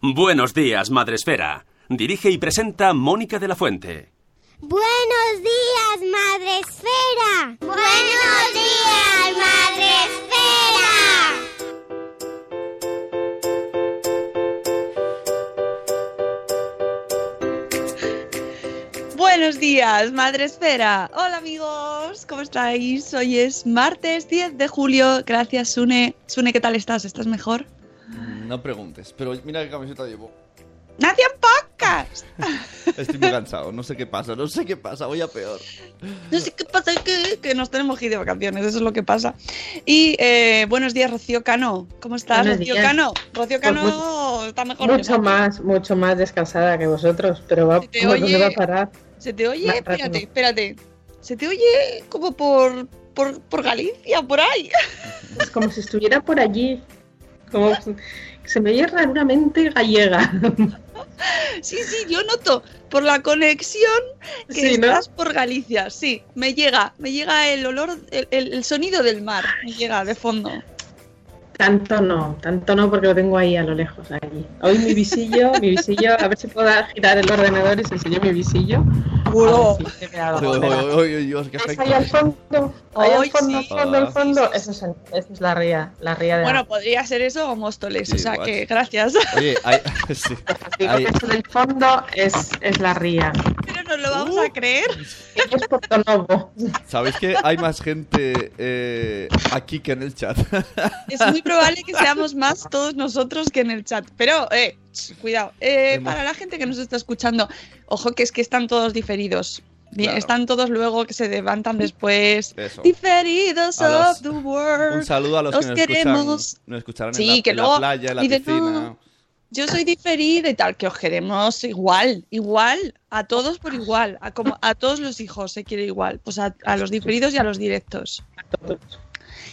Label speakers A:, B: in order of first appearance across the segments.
A: Buenos días, Madresfera. Dirige y presenta Mónica de la Fuente.
B: Buenos días, Madre Esfera. Buenos días, Madre Esfera.
C: Buenos días, Madre Esfera. Hola amigos, ¿cómo estáis? Hoy es martes 10 de julio. Gracias, Sune. Sune, ¿qué tal estás? ¿Estás mejor?
D: No preguntes, pero mira qué camiseta llevo.
C: ¡Nación Podcast!
D: Estoy muy cansado, no sé qué pasa, no sé qué pasa, voy a peor.
C: No sé qué pasa, que, que nos tenemos que ir de vacaciones, eso es lo que pasa. Y eh, buenos días, Rocío Cano. ¿Cómo estás,
E: Buenos
C: Rocío
E: días.
C: Cano? Rocío
E: Pues
C: Cano está mejor.
E: Mucho
C: que
E: más, mucho más descansada que vosotros, pero va,
C: Se te
E: ¿dónde
C: oye-
E: va a parar?
C: Se te oye,
E: Más
C: espérate, espérate. Se te oye como por, por, por Galicia, por ahí.
E: Es como si estuviera por allí. Como se me oye raramente gallega.
C: Sí, sí, yo noto por la conexión que
E: Sí, ¿no?
C: estás por Galicia. Sí, me llega, me llega el olor, el, el- el sonido del mar, me llega de fondo.
E: Tanto no, tanto no porque lo tengo ahí a lo lejos, allí. Hoy mi visillo, mi visillo, a ver si puedo girar el ordenador y se enseñó mi visillo.
C: Seguro.
E: A ver si se ve algo.
D: Oy,
E: Espera.
D: oy, oy, oy, Dios, qué
E: ¿Ves
D: efecto.
E: ahí al fondo? Ahí
C: Ay,
E: al fondo,
C: sí.
E: fondo, al
D: Ah.
E: fondo. Eso es, eso es la ría, la ría de
C: Bueno, podría ser eso o Móstoles,
D: Sí,
C: o sea que gracias.
D: Oye, hay, sí,
E: Digo
D: hay-
E: que eso del fondo es, es la ría.
C: Pero no lo vamos a creer.
E: Ello es Porto Novo.
D: ¿sabéis que hay más gente eh, aquí que en el chat?
C: Es muy probable que seamos más todos nosotros que en el chat. Pero, eh, cuidado. Eh, para la gente que nos está escuchando, ojo que es que están todos diferidos.
D: Claro.
C: Están todos luego que se levantan después.
D: Eso.
C: Diferidos
D: A los-
C: of the world.
D: Un saludo a los,
C: Los
D: que nos
C: queremos.
D: escuchan, nos escucharán
C: Sí,
D: en, la,
C: que
D: en
C: luego
D: la playa, en la piscina.
C: "No". Yo soy diferida y tal, que os queremos igual, igual, a todos por igual, a, como, a todos los hijos se quiere igual, pues a, a los diferidos y a los directos.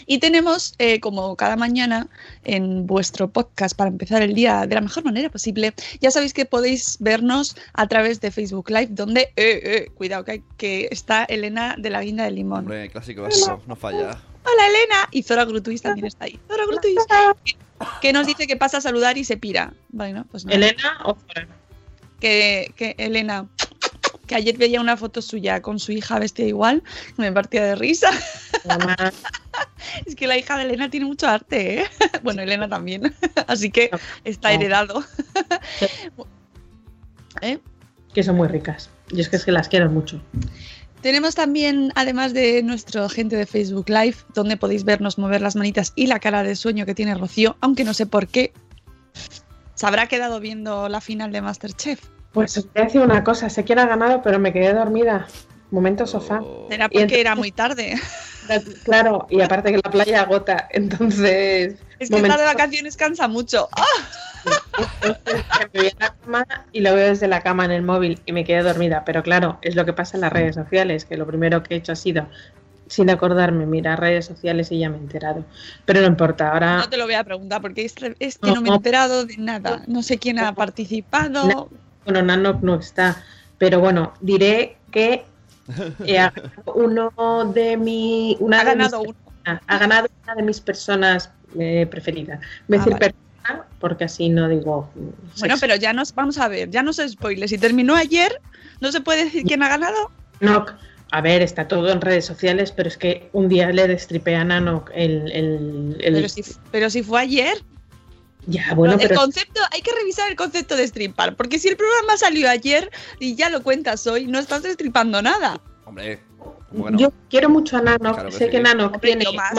C: Y tenemos, eh, como cada mañana, en vuestro podcast para empezar el día de la mejor manera posible, ya sabéis que podéis vernos a través de Facebook Live, donde, eh, eh, cuidado, que, está Elena de la Guinda del Limón.
D: Hombre, clásico no falla.
C: Hola Elena. Y Zora Grutuis también está ahí. Zora Grutuis. que- Que nos dice que pasa a saludar y se pira. Bueno, pues nada.
E: Elena o Zora.
C: Que, que Elena, que ayer veía una foto suya con su hija vestida igual, me partía de risa. Es que la hija de Elena tiene mucho arte, ¿eh? Bueno, Elena también. Así que está heredado. ¿Eh?
E: que son muy ricas. Y es que es que las quiero mucho.
C: Tenemos también, además de nuestro gente de Facebook Live, donde podéis vernos mover las manitas y la cara de sueño que tiene Rocío, aunque no sé por qué. Se habrá quedado viendo la final de Masterchef.
E: Pues os voy a decir una cosa, sé quién ha ganado, pero me quedé dormida. Momento sofá. Y
C: porque
E: entonces-
C: era muy tarde.
E: Claro, y aparte que la playa agota, entonces...
C: Es que estar de vacaciones cansa mucho. ¡Ah!
E: Me voy a la cama y lo veo desde la cama en el móvil y me quedé dormida. Pero claro, es lo que pasa en las redes sociales, que lo primero que he hecho ha sido, sin acordarme, mirar redes sociales y ya me he enterado. Pero no importa, ahora...
C: No te lo voy a preguntar porque es, es que
E: No,
C: no me he enterado de nada. No sé quién ha participado.
E: No. Bueno, Nano no está. Pero bueno, diré que eh, uno de mi... Una
C: Ha
E: de
C: ganado
E: mis- ha ganado una de mis personas eh, preferidas. Voy a
C: Ah,
E: decir
C: vale.
E: persona porque así no digo... mm,
C: Bueno,
E: sexo.
C: pero ya nos vamos a ver, ya no se spoile. Si terminó ayer, ¿no se puede decir quién ha ganado?
E: No, A ver, está todo en redes sociales, pero es que un día le destripé a Nano el... el- el-
C: Pero si, pero si fue ayer.
E: Ya, bueno,
C: el
E: pero...
C: concepto, hay que revisar el concepto de stripar, porque si el programa salió ayer y ya lo cuentas hoy, no estás destripando nada.
D: Hombre, bueno.
E: Yo quiero mucho a Nano,
D: Claro que
E: sé
D: sí.
E: que Nano
C: Hombre,
E: tiene
C: más.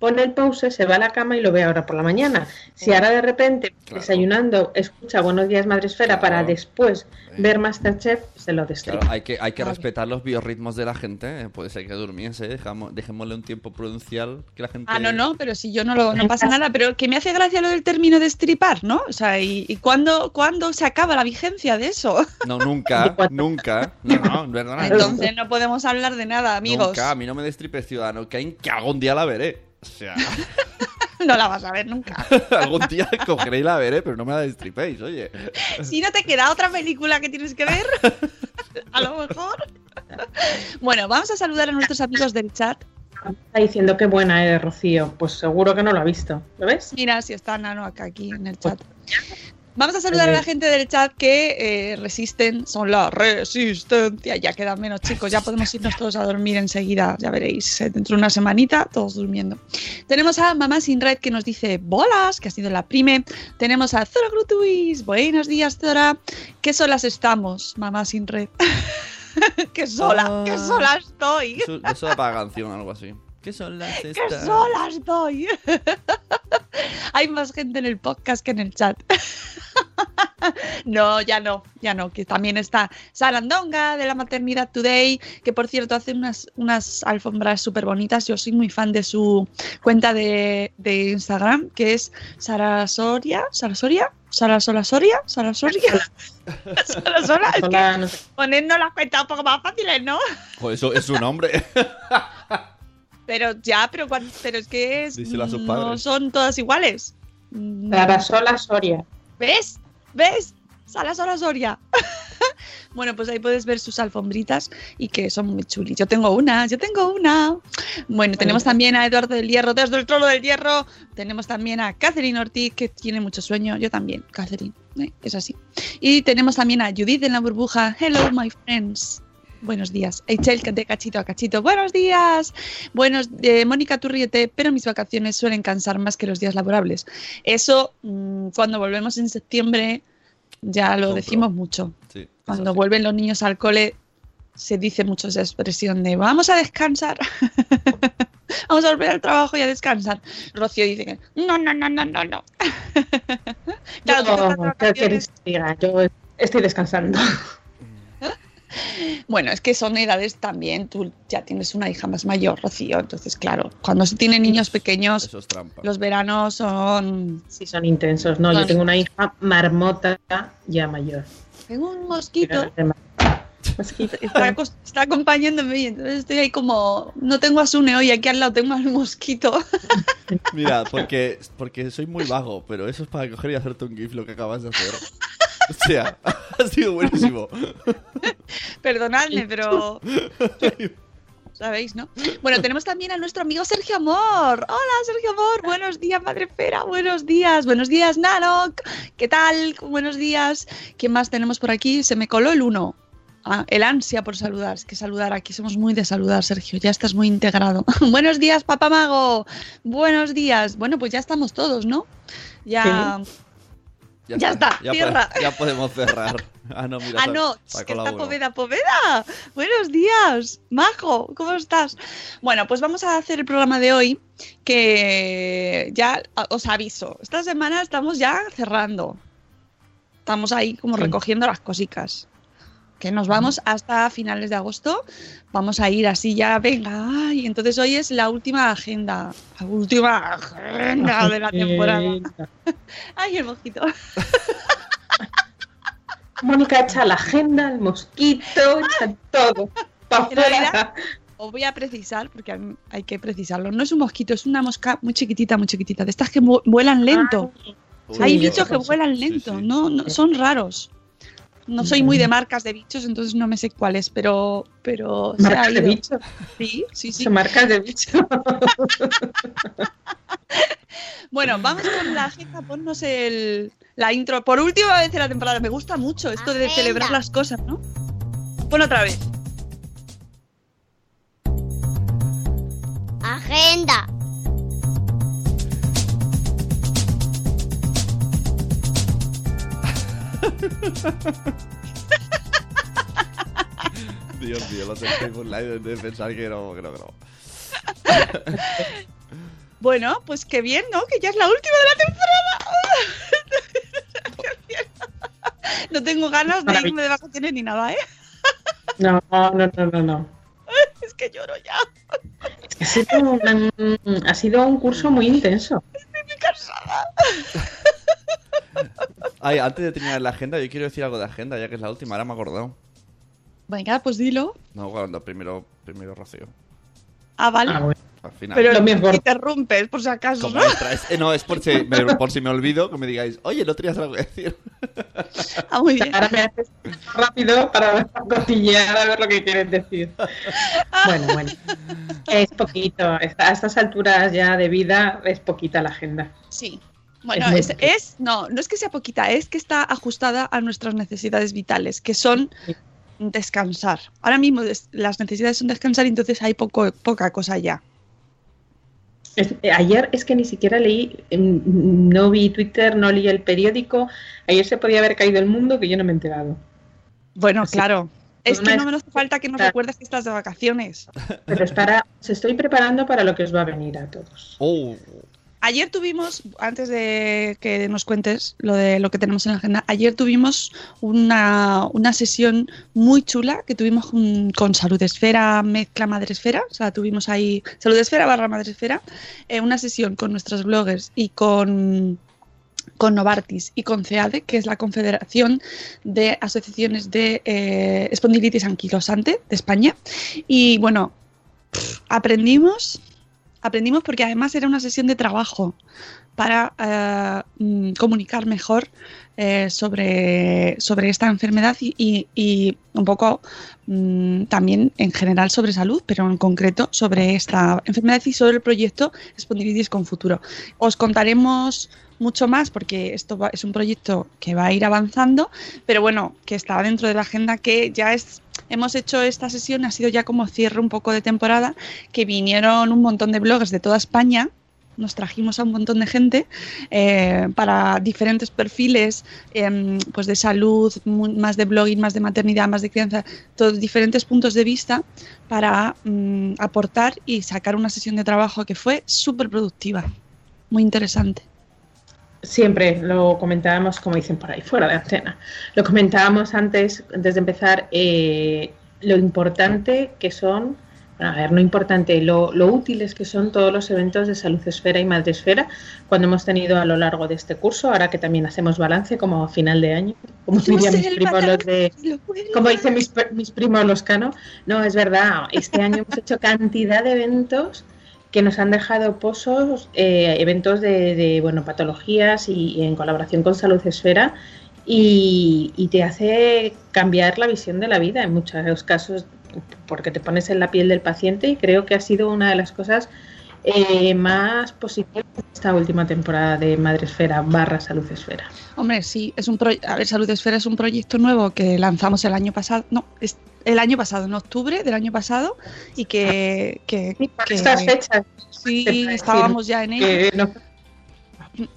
E: Pone el pause, se va a la cama y lo ve ahora por la mañana. Si ahora de repente,
D: Claro.
E: desayunando, escucha Buenos días Madresfera
D: Claro.
E: para después
D: Sí.
E: ver Masterchef, se lo destripa.
D: Claro, hay que, hay que
C: Vale.
D: respetar los biorritmos de la gente. eh, Puede ser que durmiese, dejamos, dejémosle un tiempo prudencial que la gente.
C: Ah, no, no, pero si yo no lo no pasa nada, pero que me hace gracia lo del término de stripar, ¿no? O sea, ¿y, y cuándo, cuándo se acaba la vigencia de eso?
D: No, nunca, nunca. No, no, no.
C: Entonces no podemos hablar de nada, amigos.
D: Nunca, a mí no me destripes ciudadano, que en que algún día la veré. O sea,
C: No la vas a ver nunca.
D: algún día cogeré y la veré, pero no me la destripéis, oye.
C: Si no te queda otra película que tienes que ver, a lo mejor. Bueno, vamos a saludar a nuestros amigos del chat.
E: Está diciendo que buena eres, Rocío. Pues seguro que no lo ha visto. ¿Lo ves?
C: Mira si está Nano acá aquí en el chat. Vamos a saludar a la gente del chat que eh, resisten, son la resistencia. Ya quedan menos chicos, ya podemos irnos todos a dormir enseguida, ya veréis, eh, dentro de una semanita, todos durmiendo. Tenemos a Mamá Sin Red que nos dice bolas, que ha sido la prime. Tenemos a Zora Grutuis, buenos días Zora. ¿Qué solas estamos, Mamá Sin Red? qué sola, qué
D: Ah.
C: sola estoy.
D: Eso, eso para canción o algo así. ¿Qué son las
C: ¡Qué
D: estas?
C: sola estoy! Hay más gente en el podcast que en el chat. no, ya no, ya no. Que también está Sarandonga de la Maternidad Today, que por cierto hace unas, unas alfombras súper bonitas. Yo soy muy fan de su cuenta de, de Instagram, que es Sara Soria. ¿Sara Soria? ¿Sara Sola Soria? ¿Sara Soria? Sara Sola. Es que las cuentas un poco más fáciles, ¿no?
D: Eso es su nombre.
C: Pero ya, pero, pero es que es,
D: Díselo a sus
C: no son todas iguales.
E: Sarasola Soria.
C: ¿Ves? ¿Ves? Sala Sola Soria. bueno, pues ahí puedes ver sus alfombritas y que son muy chulis. Yo tengo una, yo tengo una. Bueno, tenemos también a Eduardo del Hierro desde el trono del Hierro. Tenemos también a Catherine Ortiz, que tiene mucho sueño. Yo también, Catherine. ¿eh? Es así. Y tenemos también a Judith en la burbuja. Hello, my friends. Buenos días. Eichel de cachito a cachito. Buenos días. Buenos, eh, Mónica Turriete, pero mis vacaciones suelen cansar más que los días laborables. Eso, mm, cuando volvemos en septiembre, ya lo
D: Compro.
C: decimos mucho.
D: Sí,
C: Cuando
D: así.
C: vuelven los niños al cole, se dice mucho esa expresión de vamos a descansar. vamos a volver al trabajo y a descansar. Rocío dice que no, no, no, no, no, no.
E: Yo estoy descansando.
C: Bueno, es que son edades también. Tú ya tienes una hija más mayor, Rocío. Entonces, claro, cuando se tienen niños pequeños,
D: Eso es trampa.
C: los veranos son.
E: Sí, son intensos. No, yo tengo una hija marmota ya mayor.
C: Tengo un mosquito.
E: Mosquito.
C: Está, está acompañándome y entonces estoy ahí como. No tengo a Sune hoy, aquí al lado tengo al mosquito.
D: Mira, porque, porque soy muy vago, pero eso es para coger y hacerte un GIF lo que acabas de hacer. O sea, ha sido buenísimo.
C: Perdonadme, pero. ¿Sabéis, no? Bueno, tenemos también a nuestro amigo Sergio Amor. Hola, Sergio Amor. Buenos días, Madre Fera. Buenos días. Buenos días, Nanok. ¿Qué tal? Buenos días. ¿Quién más tenemos por aquí? Se me coló el uno. Ah, el ansia por saludar. Es que saludar aquí somos muy de saludar, Sergio. Ya estás muy integrado. Buenos días, Papá Mago. Buenos días. Bueno, pues ya estamos todos, ¿no? Ya. Ya está,
D: Ya,
C: cierra.
D: ya podemos cerrar. Ah, no, mira.
C: Ah, no,
D: sacó
C: que está. Poveda, Poveda. Buenos días, Majo, ¿cómo estás? Bueno, pues vamos a hacer el programa de hoy, que ya os aviso, esta semana estamos ya cerrando. Estamos ahí como
E: Sí.
C: recogiendo las cositas. Que nos vamos hasta finales de agosto. Vamos a ir así ya, venga. Ay, entonces hoy es la última agenda. La última agenda de la temporada. Ay, el mosquito.
E: Mónica echa la agenda, el mosquito, echa todo. Pa'
C: realidad-
E: afuera.
C: Os voy a precisar, porque hay- que precisarlo. No es un mosquito, es una mosca muy chiquitita, muy chiquitita. De estas que vu- vuelan lento. Hay bichos que vuelan
D: Sí,
C: lento,
D: sí.
C: No, no, son raros. No soy muy de marcas de bichos, entonces no me sé cuáles, pero. pero
E: ¿Marcas de bichos?
C: Sí, sí, sí.
E: Marcas de bichos.
C: bueno, vamos con la agenda, ponnos el, la intro. Por última vez en la temporada, me gusta mucho esto de
B: ah,
C: celebrar las cosas, ¿no? Pon otra vez.
B: Agenda.
D: Dios mío, los del Facebook Live de pensar que no, que no, que no.
C: Bueno, pues qué bien, ¿no? Que ya es la última de la temporada. no tengo ganas de irme de vacaciones ni nada, ¿eh?
E: No, no, no, no, no.
C: Es que lloro ya.
E: Ha sido, un, ha sido un curso muy intenso.
C: Estoy muy cansada.
D: Ay, antes de terminar la agenda, yo quiero decir algo de agenda, ya que es la última, ahora me he acordado.
C: Venga, pues dilo.
D: No, cuando primero, primero Rocío.
C: Ah, vale.
E: Ah, bueno.
D: Al final.
C: Pero
E: Lo mismo.
C: interrumpes, por si acaso, ¿no?
D: eh, no, es por si, me, por si me olvido que me digáis, oye, no tenías algo que decir.
C: Ah, muy bien.
E: Ahora me haces rápido para cotillear a ver lo que quieres decir. Bueno, bueno. Es poquito. A estas alturas ya de vida es poquita la agenda.
C: Sí. Bueno,
E: Es
C: es, no, no es que sea poquita, es que está ajustada a nuestras necesidades vitales, que son descansar. Ahora mismo des- las necesidades son descansar y entonces hay poco, poca cosa ya.
E: Es- eh, ayer es que ni siquiera leí, em, no vi Twitter, no leí el periódico. Ayer se podía haber caído el mundo que yo no me he enterado.
C: Bueno, claro. Es que no me hace falta que nos recuerdes que estás de vacaciones.
E: Pero es para, os estoy preparando para lo que os va a venir a todos.
D: Oh,
C: Ayer tuvimos, antes de que nos cuentes lo de lo que tenemos en la agenda, ayer tuvimos una, una sesión muy chula que tuvimos con, con Salud Esfera, Mezcla Madre Esfera, o sea, tuvimos ahí Salud Esfera barra Madre Esfera, eh, una sesión con nuestros bloggers y con con Novartis y con CEADE, que es la Confederación de Asociaciones de eh, Espondilitis Anquilosante de España. Y bueno, aprendimos, aprendimos porque además era una sesión de trabajo para eh, mm, comunicar mejor eh, sobre, sobre esta enfermedad y, y- un poco mm, también en general sobre salud, pero en concreto sobre esta enfermedad y sobre el proyecto Espondilitis con Futuro. Os contaremos mucho más porque esto va- es un proyecto que va a ir avanzando, pero bueno, que está dentro de la agenda que ya es... Hemos hecho esta sesión, ha sido ya como cierre un poco de temporada, que vinieron un montón de bloggers de toda España, nos trajimos a un montón de gente eh, para diferentes perfiles, em, pues de salud, más de blogging, más de maternidad, más de crianza, todos diferentes puntos de vista para mm, aportar y sacar una sesión de trabajo que fue súper productiva, muy interesante.
E: Siempre lo comentábamos, como dicen por ahí, fuera de antena. Lo comentábamos antes, antes de empezar, eh, lo importante que son, bueno, a ver, no importante, lo, lo útiles que son todos los eventos de Salud Esfera y Madre Esfera cuando hemos tenido a lo largo de este curso, ahora que también hacemos balance como a final de año, como dirían mis primos los de, como dicen mis, mis primos los cano. No, es verdad, este año hemos hecho cantidad de eventos que nos han dejado pozos, eh, eventos de, de, bueno, patologías y, en colaboración con Salud Esfera y, te hace cambiar la visión de la vida en muchos casos porque te pones en la piel del paciente y creo que ha sido una de las cosas eh, más positivas de esta última temporada de Madre Esfera barra Salud Esfera.
C: Hombre, sí, es un proyecto. A ver, Salud Esfera es un proyecto nuevo que lanzamos el año pasado. No, es el año pasado, en octubre del año pasado, y que.
E: estas fechas.
C: sí, estábamos ya en ello.
E: que no-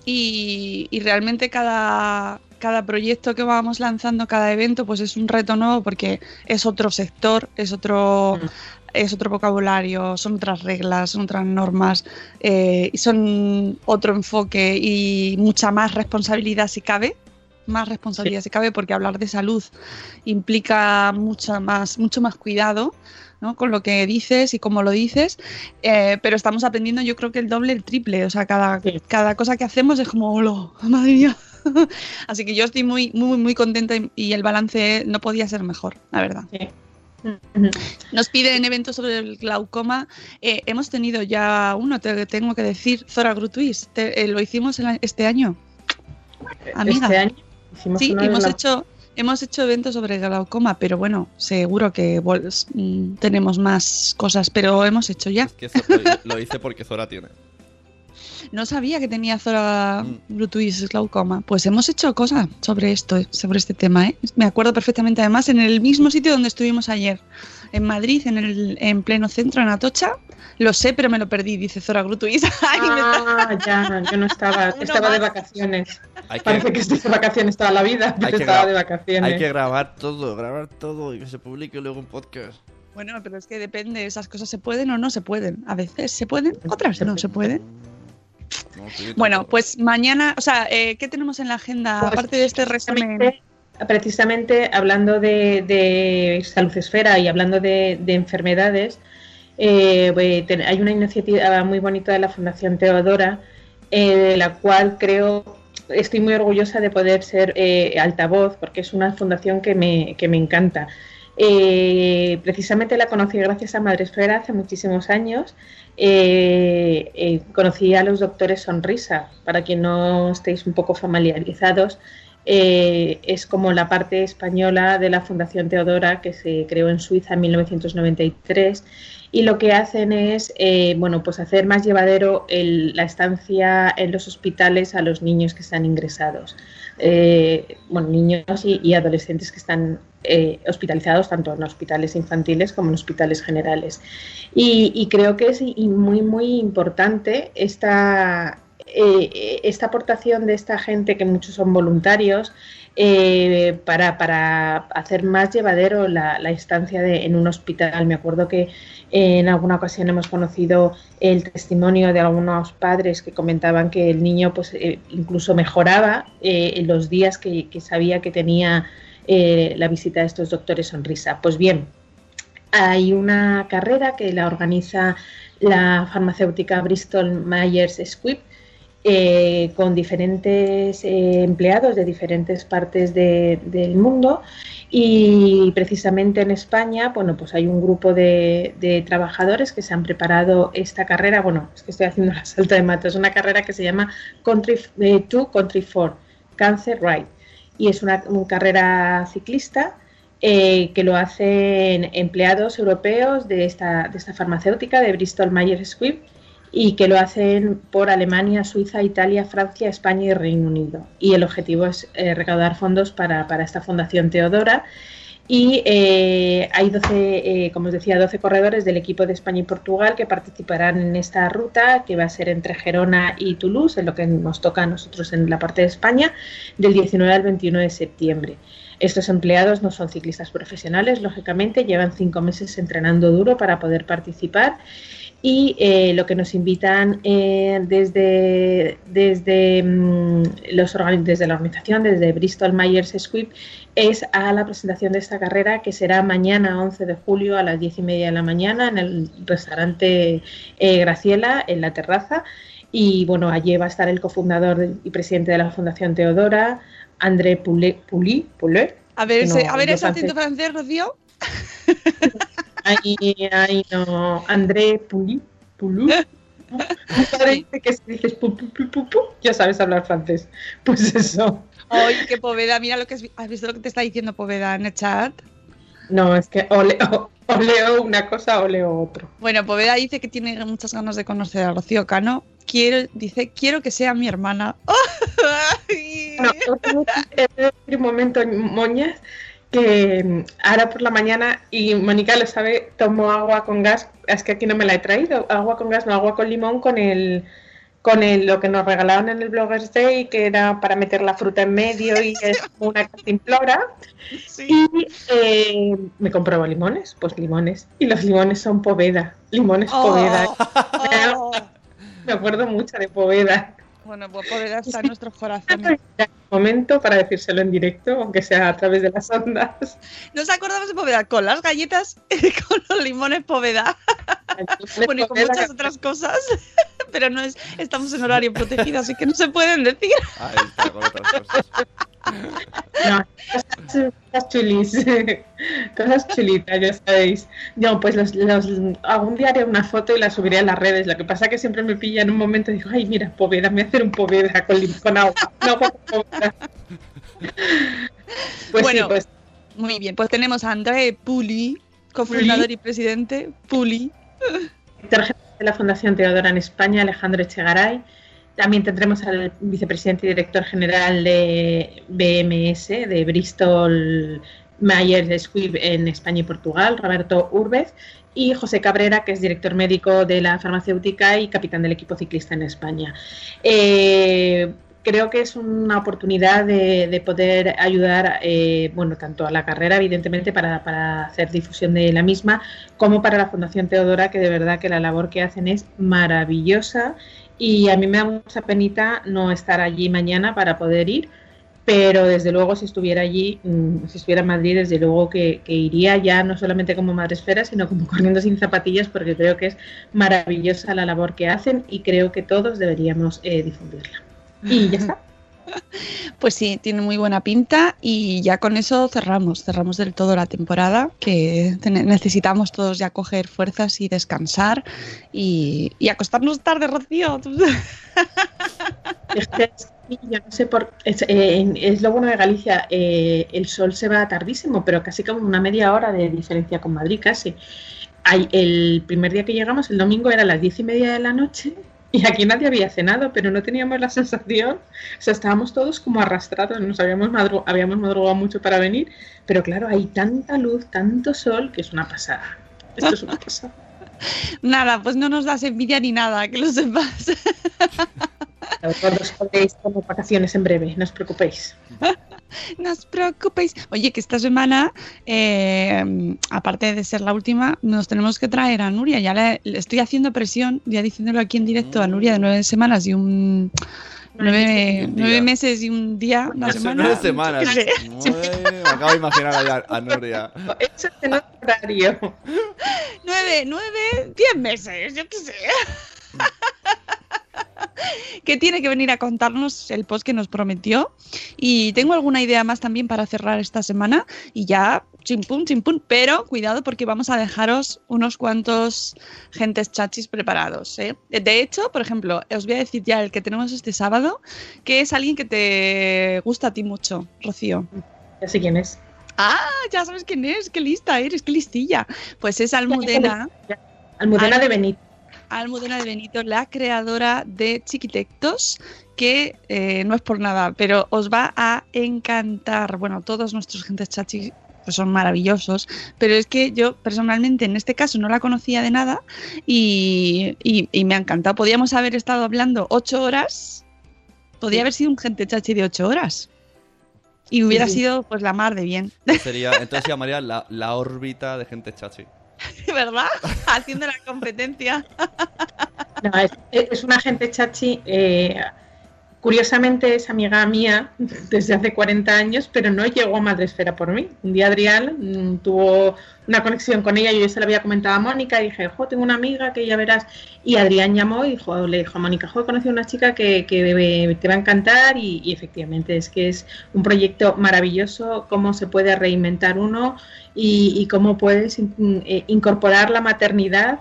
C: y, y realmente cada, cada proyecto que vamos lanzando, cada evento, pues es un reto nuevo porque es otro sector, es otro,
E: Mm.
C: es otro vocabulario, son otras reglas, son otras normas, eh, y son otro enfoque y mucha más responsabilidad si cabe. Más responsabilidad si cabe, porque hablar de salud implica mucha más, mucho más cuidado ¿no? con lo que dices y cómo lo dices, eh, pero estamos aprendiendo yo creo que el doble, el triple, o sea, cada,
E: Sí.
C: cada cosa que hacemos es como, "Hola, madre mía. Así que yo estoy muy, muy, muy contenta y, el balance no podía ser mejor, la verdad.
E: Sí.
C: Nos piden eventos sobre el glaucoma. Eh, hemos tenido ya uno, te tengo que decir, Zora Grutuis. Te- eh, lo hicimos el este año. Amiga.
E: Este año hicimos
C: Sí, hemos
E: la-
C: hecho, hemos hecho eventos sobre glaucoma, pero bueno, seguro que mm, tenemos más cosas, pero hemos hecho ya.
D: es que eso lo, lo hice porque Zora tiene.
C: No sabía que tenía Zora
D: Mm.
C: Grutuis glaucoma. Pues hemos hecho cosas sobre esto, sobre este tema, ¿eh? Me acuerdo perfectamente, además, en el mismo sitio donde estuvimos ayer. en Madrid, en, el, en pleno centro, en Atocha. Lo sé, pero me lo perdí, dice Zora Grutuis.
E: Ah, ya, yo no estaba, estaba de vacaciones.
D: Hay que,
E: Parece que estoy de vacaciones toda la vida,
D: que
E: estaba de vacaciones.
D: hay que grabar todo, grabar todo y que se publique luego un podcast.
C: Bueno, pero es que depende, esas cosas se pueden o no se pueden. A veces se pueden, otras no se pueden.
D: No, sí, yo
C: Bueno, pues mañana, o sea, eh, ¿qué tenemos en la agenda?
E: Pues,
C: Aparte de este resumen.
E: Precisamente, precisamente hablando de, de salud esfera y hablando de, de enfermedades, eh, hay una iniciativa muy bonita de la Fundación Teodora, eh, de la cual creo, estoy muy orgullosa de poder ser eh, altavoz, porque es una fundación que me, que me encanta. Precisamente la conocí gracias a Madresfera hace muchísimos años. Conocí a los doctores Sonrisa, para quien no estéis un poco familiarizados, es como la parte española de la Fundación Teodora que se creó en Suiza en 1993 y lo que hacen es eh, bueno pues hacer más llevadero la estancia en los hospitales a los niños que están ingresados. Eh, niños y, adolescentes que están eh, hospitalizados tanto en hospitales infantiles como en hospitales generales. Y, creo que es muy muy importante esta esta aportación de esta gente, que muchos son voluntarios, eh, para, para hacer más llevadero la, la estancia de- en un hospital. Me acuerdo que en alguna ocasión hemos conocido el testimonio de algunos padres que comentaban que el niño pues, eh, incluso mejoraba eh, en los días que, que sabía que tenía eh, la visita de estos doctores sonrisa. Pues bien, hay una carrera que la organiza la farmacéutica Bristol Myers Squibb eh, con diferentes eh, empleados de diferentes partes de- del mundo. Y precisamente en España, bueno, pues hay un grupo de, trabajadores que se han preparado esta carrera, bueno, es que estoy haciendo la salta de mato, es una carrera que se llama Country 2, Country 4, Cancer Ride, y es una, una carrera ciclista eh, que lo hacen empleados europeos de esta, de esta farmacéutica, de Bristol Myers Squibb, y que lo hacen por Alemania, Suiza, Italia, Francia, España y Reino Unido. Y el objetivo es eh, recaudar fondos para, para esta Fundación Teodora. Y eh, hay 12, eh, como os decía, 12 corredores del equipo de España y Portugal que participarán en esta ruta, que va a ser entre Gerona y Toulouse, en lo que nos toca a nosotros en la parte de España, del 19 al 21 de septiembre. Estos empleados no son ciclistas profesionales, lógicamente, llevan cinco meses entrenando duro para poder participar y eh, lo que nos invitan eh, desde, desde, mm, los desde la organización, desde Bristol Myers Squibb, es a la presentación de esta carrera que será mañana 11 de julio a las 10 y media de la mañana en el restaurante eh, Graciela, en la terraza. Y bueno, allí va a estar el cofundador y presidente de la Fundación Teodora, André Poulet, Pouli, Poulet.
C: A ver,
E: No,
C: ese, a ver ese acento francés, Rocío.
E: Ay, ay, no, André Pouli, Poulou. Mi padre dice que si dices pu, pu, pu, pu, ya sabes hablar francés. Pues eso.
C: Ay, qué Poveda, mira lo que es, has visto lo que te está diciendo Poveda en el chat.
E: No, es que o, le- o- leo una cosa o leo otro.
C: Bueno, Poveda dice que tiene muchas ganas de conocer a Rocío Cano. Quiero, dice, quiero que sea mi hermana.
E: Que decir un momento, Moñas, que mm, ahora por la mañana, y Mónica lo sabe, tomo agua con gas, es que aquí no me la he traído, agua con gas, no agua con limón, con el con el, lo que nos regalaron en el Bloggers Day, que era para meter la fruta en medio y es una cantimplora.
C: Sí.
E: Y eh, me compraba limones, pues limones. Y los limones son Poveda, limones Poveda.
C: Oh, oh.
E: Me acuerdo mucho de Poveda.
C: Bueno, pues Poveda está en nuestros corazones.
E: Momento para decírselo en directo, aunque sea a través de las ondas.
C: ¿Nos acordamos de Poveda? Con las galletas, con los limones Poveda. Bueno, y con muchas otras cosas. Pero no es, estamos en horario protegido, así que no se pueden decir.
D: Ahí está, con otras cosas.
E: No, cosas, chulis. Cosas chulitas, ya sabéis. No, pues los, los, algún día haré una foto y la subiré a las redes. Lo que pasa es que siempre me pilla en un momento y digo, ay, mira, poveda, me voy a hacer un poveda con, con agua. Agua con. Pues
C: Bueno.
E: sí, pues
C: Muy bien, pues tenemos a André Puli, cofundador y presidente. Puli.
E: director de la Fundación Teodora en España, Alejandro Echegaray. También tendremos al vicepresidente y director general de BMS, de Bristol Mayer Squibb en España y Portugal, Roberto Urbez, y José Cabrera, que es director médico de la farmacéutica y capitán del equipo ciclista en España. Eh, creo que es una oportunidad de, de poder ayudar, eh, bueno, tanto a la carrera, evidentemente, para, hacer difusión de la misma, como para la Fundación Teodora, que de verdad que la labor que hacen es maravillosa. Y a mí me da mucha penita no estar allí mañana para poder ir, pero desde luego si estuviera allí, mm, si estuviera en Madrid, desde luego que, que, iría ya no solamente como madresfera, sino como corriendo sin zapatillas, porque creo que es maravillosa la labor que hacen y creo que todos deberíamos eh, difundirla. Y ya está.
C: Pues sí, tiene muy buena pinta y ya con eso cerramos, cerramos del todo la temporada, que necesitamos todos ya coger fuerzas y descansar y, acostarnos tarde, Rocío.
E: es, es, lo bueno de Galicia, eh, el sol se va tardísimo, pero casi como una media hora de diferencia con Madrid, casi. El primer día que llegamos, el domingo, era las diez y media de la noche y aquí nadie había cenado, pero no teníamos la sensación, o sea, estábamos todos como arrastrados, nos habíamos, madru habíamos madrugado mucho para venir, pero claro, hay tanta luz, tanto sol, que es una pasada. Esto es una pasada.
C: nada, pues no nos das envidia ni nada, que lo sepas.
E: Os podéis vacaciones en breve, no os preocupéis.
C: No os preocupéis. Oye, que esta semana, eh, aparte de ser la última, nos tenemos que traer a Nuria. Ya le, le, estoy haciendo presión, ya diciéndolo aquí en directo a Nuria de nueve semanas y un. Nueve, nueve meses y un día, una semana.
D: Nueve semanas. Nueve, me acabo de imaginar a, a Nuria.
E: Eso es el horario.
C: Nueve, nueve, diez meses, yo qué sé. que tiene que venir a contarnos el post que nos prometió. Y tengo alguna idea más también para cerrar esta semana. Y ya, chimpum, chimpum. Pero cuidado porque vamos a dejaros unos cuantos gentes chachis preparados. ¿eh? De hecho, por ejemplo, os voy a decir ya el que tenemos este sábado, que es alguien que te gusta a ti mucho, Rocío.
E: Ya sé quién es.
C: Ah, ya sabes quién es, qué lista eres, qué listilla. Pues es Almudena.
E: Almudena de Benito.
C: Almudena de Benito, la creadora de Chiquitectos, que eh, no es por nada, pero os va a encantar. Bueno, todos nuestros gentes chachi pues son maravillosos, pero es que yo personalmente en este caso no la conocía de nada y, y, y me ha encantado. Podíamos haber estado hablando ocho horas, podría sí. haber sido un gente chachi de ocho horas. Y hubiera sí. sido pues la mar de bien.
D: Sería, entonces se llamaría la, la órbita de gente chachi.
C: ¿verdad? Haciendo la competencia.
E: No, es, una gente chachi. Eh, curiosamente es amiga mía desde hace 40 años, pero no llegó a Madresfera por mí. Un día Adrián mmm, tuvo una conexión con ella, yo ya se lo había comentado a Mónica y dije, jo, tengo una amiga que ya verás. Y Adrián llamó y dijo, le dijo a Mónica, jo, he conocido una chica que, que te va a encantar y, y, efectivamente es que es un proyecto maravilloso, cómo se puede reinventar uno y, y cómo puedes in, eh, incorporar la maternidad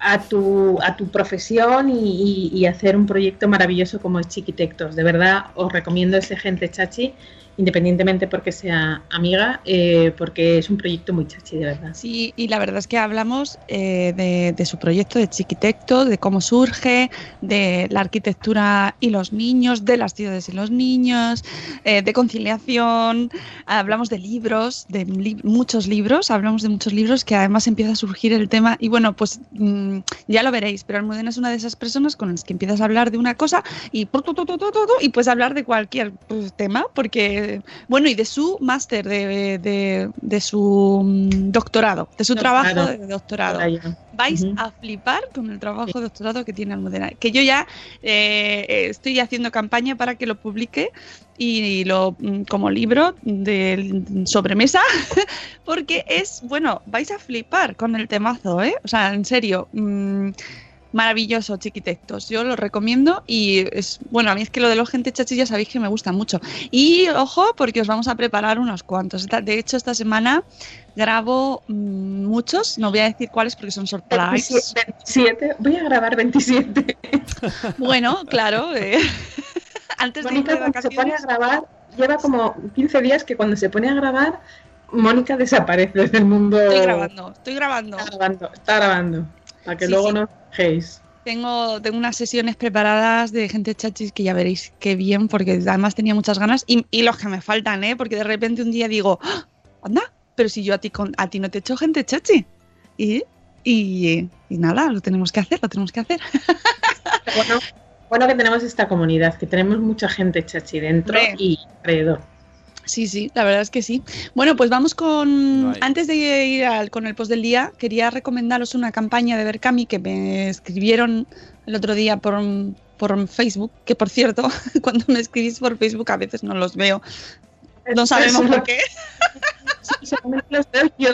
E: a tu, a tu profesión y, hacer un proyecto maravilloso como Chiquitectos. De verdad, os recomiendo ese gente chachi, independientemente porque sea amiga, eh, porque es un proyecto muy chachi, de verdad.
C: Sí, y la verdad es que hablamos eh, de, de, su proyecto de Chiquitecto, de cómo surge, de la arquitectura y los niños, de las ciudades y los niños, eh, de conciliación, hablamos de libros, de li muchos libros, hablamos de muchos libros que además empieza a surgir el tema y bueno, pues mmm, ya lo veréis, pero Almudena es una de esas personas con las que empiezas a hablar de una cosa y, y puedes hablar de cualquier pues, tema porque bueno, y de su máster, de, de, de, su mm, doctorado, de su doctorado. trabajo de doctorado. Vais uh -huh. a flipar con el trabajo de doctorado que tiene Almudena. Que yo ya eh, estoy haciendo campaña para que lo publique y lo mm, como libro de sobremesa porque es bueno vais a flipar con el temazo eh o sea en serio mmm, maravilloso Chiquitectos. Yo lo recomiendo y es bueno, a mí es que lo de los gente chachi ya sabéis que me gusta mucho. Y ojo, porque os vamos a preparar unos cuantos. De hecho, esta semana grabo mmm, muchos, no voy a decir cuáles porque son surprise.
E: 27, voy a grabar 27.
C: bueno, claro. Eh. Antes
E: Mónica, de cuando se pone a grabar, lleva como 15 días que cuando se pone a grabar, Mónica desaparece del mundo.
C: Estoy grabando, estoy grabando.
E: Está grabando, está grabando. Para que sí, luego sí. no dejéis.
C: Tengo, tengo unas sesiones preparadas de gente chachis que ya veréis qué bien, porque además tenía muchas ganas. Y, y los que me faltan, ¿eh? Porque de repente un día digo, ¡Ah! anda, pero si yo a ti, con, a ti no te echo gente chachi. Y, y, y nada, lo tenemos que hacer, lo tenemos que hacer.
E: Bueno, bueno que tenemos esta comunidad, que tenemos mucha gente chachi dentro
C: Hombre.
E: y alrededor.
C: Sí, sí, la verdad es que sí. Bueno, pues vamos con. Antes de ir al- con el post del día, quería recomendaros una campaña de Berkami que me escribieron el otro día por, por Facebook. Que por cierto, cuando me escribís por Facebook a veces no los veo. No sabemos por qué.
E: Los veo yo.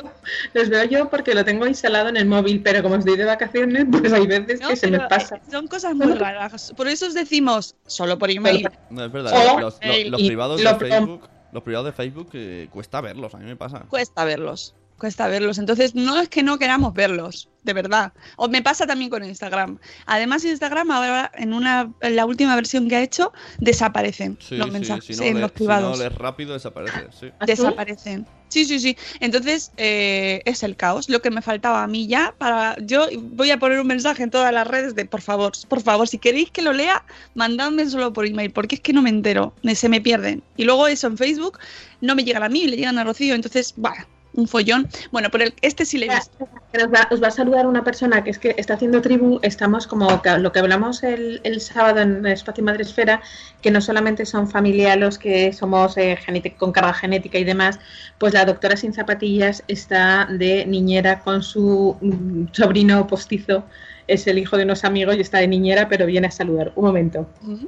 E: Los veo yo porque lo tengo instalado en el móvil, pero como estoy de vacaciones, pues hay veces
C: No,
E: que se me
C: pero,
E: pasa.
C: eh, Son cosas muy raras. Por eso os decimos solo por email.
D: No, es verdad.
E: O-
D: los, privados de Facebook, los privados de Facebook eh, cuesta verlos, a mí me pasa.
C: Cuesta verlos. Cuesta verlos. Entonces, no es que no queramos verlos, de verdad. O me pasa también con Instagram. Además, Instagram ahora, en una en la última versión que ha hecho, desaparecen
D: Sí,
C: los
D: sí,
C: mensajes
D: si no
C: en
D: le-
C: los privados.
D: Si no lees rápido, desaparece, sí.
E: ¿Ah, sí?
C: desaparecen. Sí, sí, sí. Entonces, eh, es el caos. Lo que me faltaba a mí ya para. Yo voy a poner un mensaje en todas las redes de por favor, por favor, si queréis que lo lea, mandadme solo por email, porque es que no me entero, me- se me pierden. Y luego eso en Facebook no me llegan a mí, le llegan a Rocío, entonces, bah, un follón. Bueno, pero el- este sí le he visto.
E: Nos va- os va a saludar una persona que es que está haciendo tribu. Estamos como que- lo que hablamos el, el sábado en Espacio Madresfera, que no solamente son familia los que somos eh, con carga genética y demás, pues la doctora sin zapatillas está de niñera con su mm, sobrino postizo. Es el hijo de unos amigos y está de niñera, pero viene a saludar. Un momento.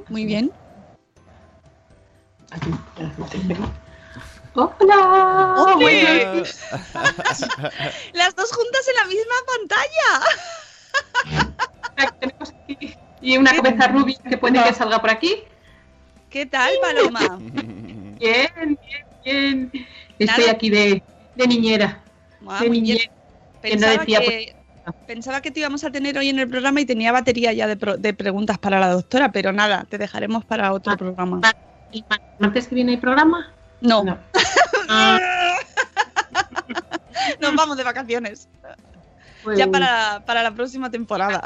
C: Muy bien.
E: Aquí, espera, no te veo. ¡Hola!
C: ¡Hombre!
E: Buenos-
C: Las dos juntas en la misma pantalla.
E: tenemos aquí- Y una cabeza rubia que puede que salga por aquí.
C: ¿Qué tal, Paloma?
E: Bien, bien, bien. Estoy
C: Nada.
E: aquí de, de niñera. De niñera. que no
C: Pensaba
E: decía,
C: que, pensaba que te íbamos a tener hoy en el programa y tenía batería ya de, pro- de preguntas para la doctora, pero nada, te dejaremos para otro
E: Ah,
C: programa.
E: ah. ¿Y ma- martes que viene el programa?
C: No,
E: No. Ah,
C: nos vamos de vacaciones.
E: pues,
C: Ya para, para la próxima temporada.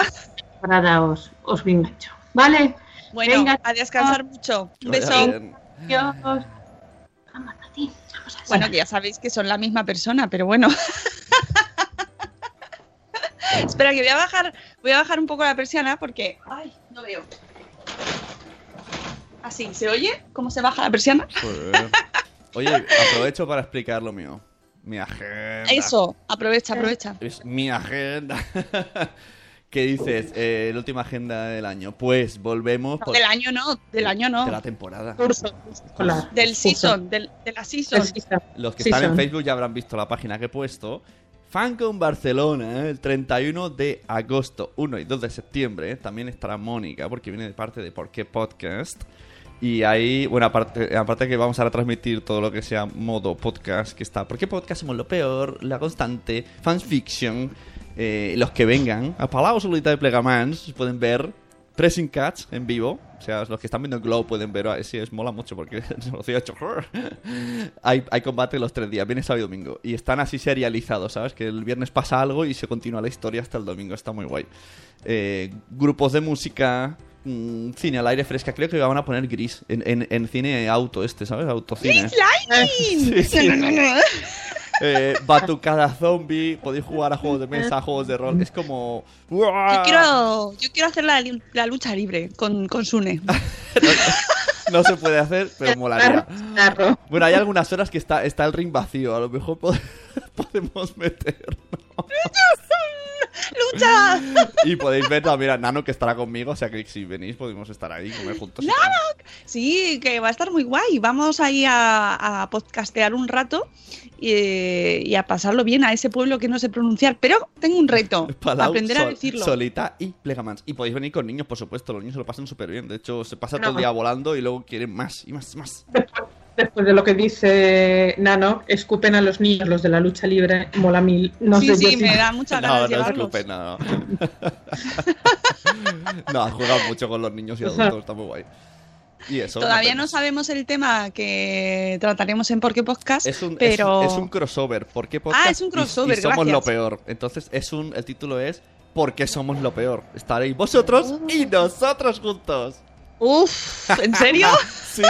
E: Para os, os vi engancho. Vale.
C: Bueno,
E: Venga.
C: a descansar mucho. Un beso.
E: Adiós. Vamos, Tati, vamos a
C: Bueno, que ya sabéis que son la misma persona, pero bueno. Espera, que voy a bajar, voy a bajar un poco la persiana porque. Ay, no veo. Así, ¿se oye? ¿Cómo se baja la persiana?
D: Joder. Oye, aprovecho para explicar lo mío. Mi agenda.
C: Eso, aprovecha, aprovecha.
D: Es mi agenda. ¿Qué dices? Eh, la última agenda del año. Pues volvemos
C: No,
D: por-
C: del año no, del año no.
D: de la temporada.
E: curso escolar.
C: Del season, del, de la season.
E: Del season.
D: Los que
E: Sí,
D: están en. Facebook ya habrán visto la página que he puesto. Fancon Barcelona, ¿eh? el 31 de agosto, 1 y 2 de septiembre. ¿eh? También estará Mónica, porque viene de parte de Por qué Podcast. Y ahí, bueno, aparte, aparte que vamos a retransmitir todo lo que sea modo podcast, que está. ¿Por qué podcast somos lo peor? La constante, fanfiction. eh, los que vengan a Palau Solita de Plegamans pueden ver Pressing Cats en vivo. O sea, los que están viendo Glow pueden ver. ah, Sí, es mola mucho porque Rocío ha hecho. hay, hay combate los tres días, viernes, sábado y domingo. Y están así serializados, ¿sabes? Que el viernes pasa algo y se continúa la historia hasta el domingo. Está muy guay. Eh, grupos de música. Mm, cine al aire fresca. Creo que van a poner gris en, en, en cine auto este, ¿sabes? Autocine. Sí. Eh, batucada zombie, podéis jugar a juegos de mesa, a juegos de rol. Es como.
C: Yo quiero, yo quiero hacer la, la lucha libre con, con Sune.
D: No se puede hacer, pero molaría. Bueno, hay algunas horas que está, está el ring vacío. A lo mejor pod- podemos meter.
C: ¡Lucha!
D: Y podéis ver también a Nano que estará conmigo. O sea que si venís, podemos estar ahí y comer juntos.
C: Sí, que va a estar muy guay. Vamos ahí a, a podcastear un rato y, y a pasarlo bien a ese pueblo que no sé pronunciar. Pero tengo un reto,
D: Palau,
C: aprender a
D: Sol-
C: decirlo.
D: Solita y Plegamans. Y podéis venir con niños, por supuesto. Los niños se lo pasan súper bien. De hecho, se pasa todo el día volando y luego quieren más y más y más.
E: Después, de lo que dice Nano, escupen a los niños, los de la lucha libre, mola mil. No
C: sí,
E: sé
C: sí,
E: yo si-
C: me da muchas
D: No,
C: ganas
D: no
C: de
D: es
C: llevarlos.
D: culpa, no. no, has jugado mucho con los niños y adultos, está muy guay. Y eso.
C: Todavía
D: no
C: no sabemos el tema que trataremos en Porque Podcast,
D: Es un,
C: pero...
D: es, es un crossover. ¿Por qué podcast?
C: Ah, es un
D: Y-
C: crossover,
D: y, somos
C: gracias.
D: lo peor. Entonces, es un, el título es ¿Por qué somos lo peor? Estaréis vosotros y nosotros juntos.
C: Uf, ¿en serio?
D: Sí.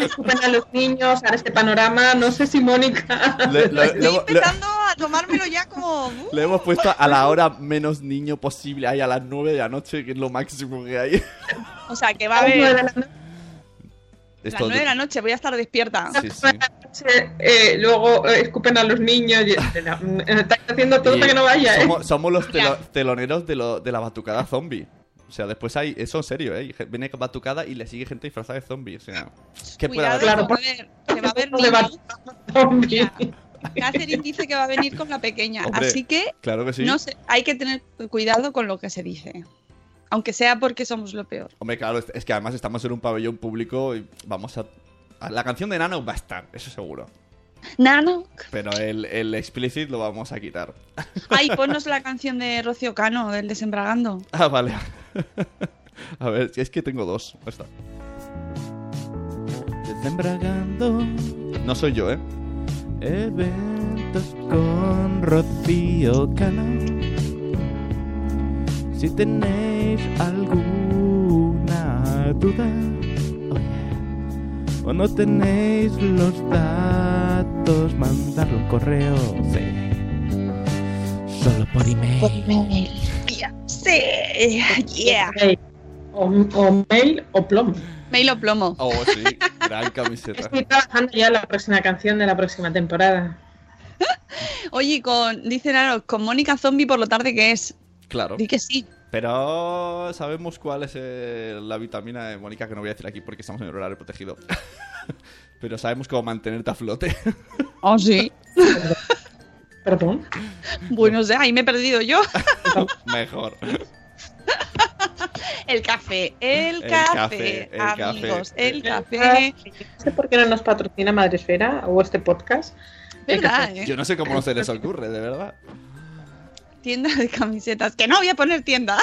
E: Escupen a los niños, ahora este panorama, no sé si Mónica...
D: Le, le-
C: Estoy
D: le-
C: empezando a tomármelo ya como... uh,
D: le hemos puesto a la hora menos niño posible, ahí a las 9 de la noche, que es lo máximo que hay.
C: O sea, que va a
E: A las nueve de
C: haber...
E: la noche,
C: Las
D: Esto-
C: 9 de la noche voy a estar despierta.
D: Sí, sí.
E: eh, luego eh, escupen a los niños. y- eh, Estáis haciendo todo
D: Y
E: para que no vaya, ¿eh?
D: somos, somos los telo- teloneros de, lo- de la batucada zombie. O sea, después hay. Eso en serio, ¿eh? Viene batucada y le sigue gente disfrazada de zombie. O sea, ¿qué puede haber?
E: Claro,
C: que va a haber, que va a. Catherine dice que va a venir con la pequeña,
D: Hombre,
C: así que
D: Claro que sí.
C: no sé, hay que tener cuidado con lo que se dice. Aunque sea porque somos lo peor.
D: Hombre, claro, es, que además estamos en un pabellón público y vamos a- La canción de Nano va a estar, eso seguro.
C: Nano.
D: Pero el, el explicit lo vamos a quitar.
C: Ay, ponnos la canción de Rocío Cano, del Desembragando.
D: Ah, vale. a ver, es que tengo dos. Ahí está. Desembragando. No soy yo, ¿eh? Eventos con Rocío Cano. Si tenéis alguna duda o no tenéis los datos, mandadlo un correo. Sí. Solo por email.
C: Yeah. Sí, yeah.
E: O, o mail o plomo.
C: Mail o plomo.
D: Oh, sí, gran camiseta.
E: Estoy trabajando ya la próxima canción de la próxima temporada.
C: Oye, con, dice Nano, con Mónica Zombie por lo tarde que es.
D: Claro.
C: Di que sí.
D: Pero sabemos cuál es eh, la vitamina de Mónica, que no voy a decir aquí porque estamos en el horario protegido. Pero sabemos cómo mantenerte a flote.
C: Oh, sí.
E: Perdón.
C: Bueno, o sea, ahí me he perdido yo.
D: Mejor.
C: El café, el,
D: El
C: café,
D: café, el
C: amigos,
D: café.
C: el café.
E: No sé por qué no nos patrocina Madresfera o este podcast.
C: ¿Verdad, eh?
D: Yo no sé cómo no se les ocurre, de verdad.
C: Tienda de camisetas. Que no voy a poner tienda.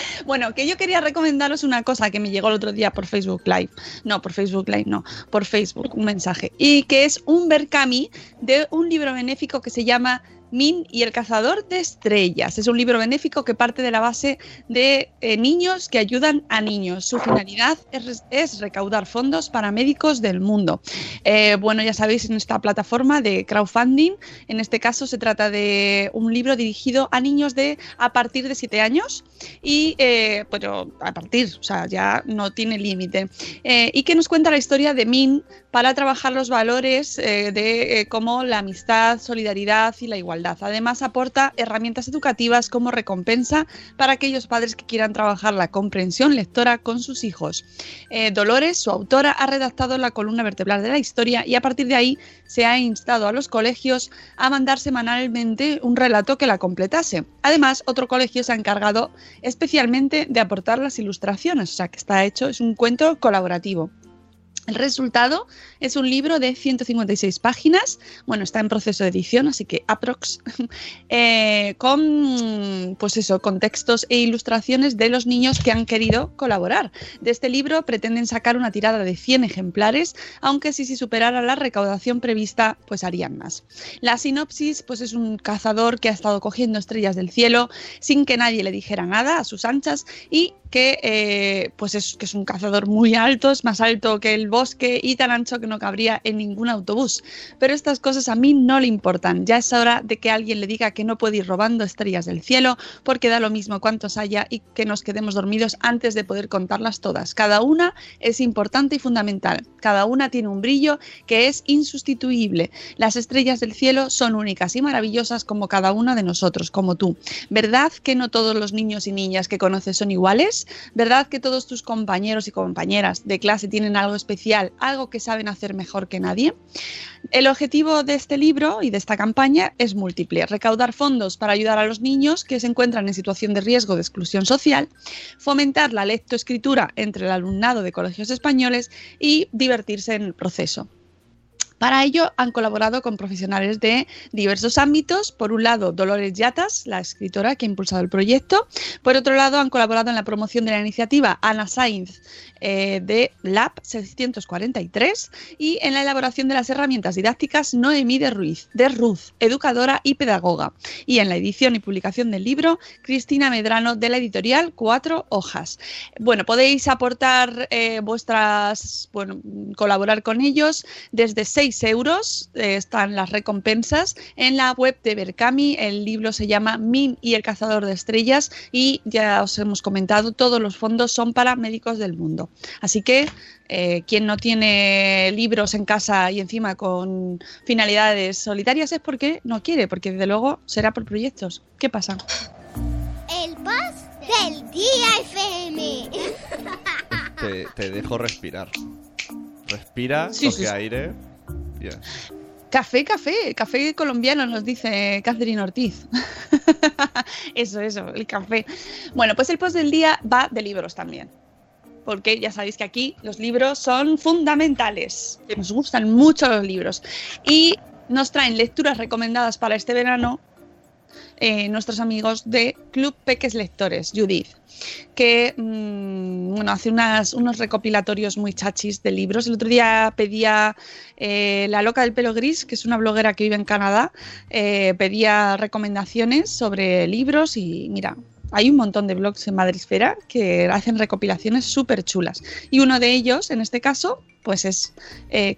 C: Bueno, que yo quería recomendaros una cosa que me llegó el otro día por Facebook Live. No, por Facebook Live, no, por Facebook, un mensaje. Y que es un Berkami de un libro benéfico que se llama Min y el cazador de estrellas. Es un libro benéfico que parte de la base de eh, niños que ayudan a niños. Su finalidad es, recaudar fondos para médicos del mundo. Eh, bueno, ya sabéis, en esta plataforma de crowdfunding, en este caso se trata de un libro dirigido a niños de a partir de 7 años y, eh, pero a partir, o sea, ya no tiene límite. Eh, y que nos cuenta la historia de Min para trabajar los valores eh, de eh, como la amistad, solidaridad y la igualdad. Además, aporta herramientas educativas como recompensa para aquellos padres que quieran trabajar la comprensión lectora con sus hijos. Dolores, su autora, ha redactado la columna vertebral de la historia y a partir de ahí se ha instado a los colegios a mandar semanalmente un relato que la completase. Además, otro colegio se ha encargado especialmente de aportar las ilustraciones, o sea que está hecho, es un cuento colaborativo. El resultado es un libro de 156 páginas, bueno, está en proceso de edición, así que aprox, eh, con, pues eso, textos e ilustraciones de los niños que han querido colaborar. De este libro pretenden sacar una tirada de 100 ejemplares, aunque si se superara la recaudación prevista, pues harían más. La sinopsis, pues es un cazador que ha estado cogiendo estrellas del cielo sin que nadie le dijera nada a sus anchas y que eh, pues es, que es un cazador muy alto, es más alto que el bosque y tan ancho que no cabría en ningún autobús. Pero estas cosas a mí no le importan. Ya es hora de que alguien le diga que no puede ir robando estrellas del cielo porque da lo mismo cuántos haya y que nos quedemos dormidos antes de poder contarlas todas. Cada una es importante y fundamental. Cada una tiene un brillo que es insustituible. Las estrellas del cielo son únicas y maravillosas como cada una de nosotros, como tú. ¿Verdad que no todos los niños y niñas que conoces son iguales? ¿Verdad que todos tus compañeros y compañeras de clase tienen algo especial, algo que saben hacer mejor que nadie? El objetivo de este libro y de esta campaña es múltiple. Recaudar fondos para ayudar a los niños que se encuentran en situación de riesgo de exclusión social, fomentar la lectoescritura entre el alumnado de colegios españoles y divertirse en el proceso. Para ello han colaborado con profesionales de diversos ámbitos. Por un lado, Dolores Yatas, la escritora que ha impulsado el proyecto. Por otro lado, han colaborado en la promoción de la iniciativa Ana Sainz eh, de Lab 643 y en la elaboración de las herramientas didácticas Noemí de Ruiz, de Ruz, educadora y pedagoga. Y en la edición y publicación del libro, Cristina Medrano de la editorial Cuatro Hojas. Bueno, podéis aportar eh, vuestras, bueno, colaborar con ellos desde 6 euros eh, están las recompensas en la web de Berkami. El libro se llama Min y el cazador de estrellas y ya os hemos comentado, todos los fondos son para médicos del mundo. Así que eh, quien no tiene libros en casa y encima con finalidades solitarias es porque no quiere, porque desde luego será por proyectos. ¿Qué pasa?
B: El post del día FM.
D: Te, te dejo respirar. Respira,
C: Sí,
D: coge
C: sí, sí.
D: aire.
C: Café, café, café colombiano, nos dice Catherine Ortiz. eso, eso, el café. Bueno, pues el post del día va de libros también. Porque ya sabéis que aquí los libros son fundamentales. Nos gustan mucho los libros. Y nos traen lecturas recomendadas para este verano eh, nuestros amigos de Club Peques Lectores, Judith, que mm, bueno, hace unas, unos recopilatorios muy chachis de libros. El otro día pedía eh, La Loca del Pelo Gris, que es una bloguera que vive en Canadá, eh, pedía recomendaciones sobre libros y mira. Hay un montón de blogs en Madresfera que hacen recopilaciones súper chulas. Y uno de ellos, en este caso, pues es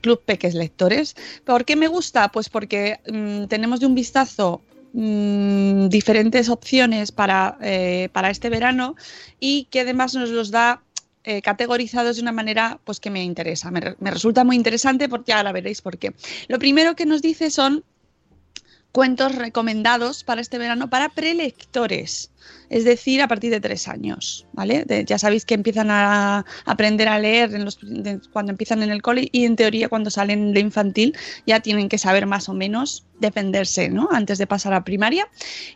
C: Club Peques Lectores. ¿Por qué me gusta? Pues porque mm, tenemos de un vistazo mm, diferentes opciones para, eh, para este verano y que además nos los da eh, categorizados de una manera pues que me interesa. Me, me resulta muy interesante porque ahora veréis por qué. Lo primero que nos dice son cuentos recomendados para este verano para prelectores, es decir, a partir de tres años, ¿vale? Ya sabéis que empiezan a aprender a leer cuando empiezan en el cole y en teoría cuando salen de infantil ya tienen que saber más o menos defenderse, ¿no? Antes de pasar a primaria.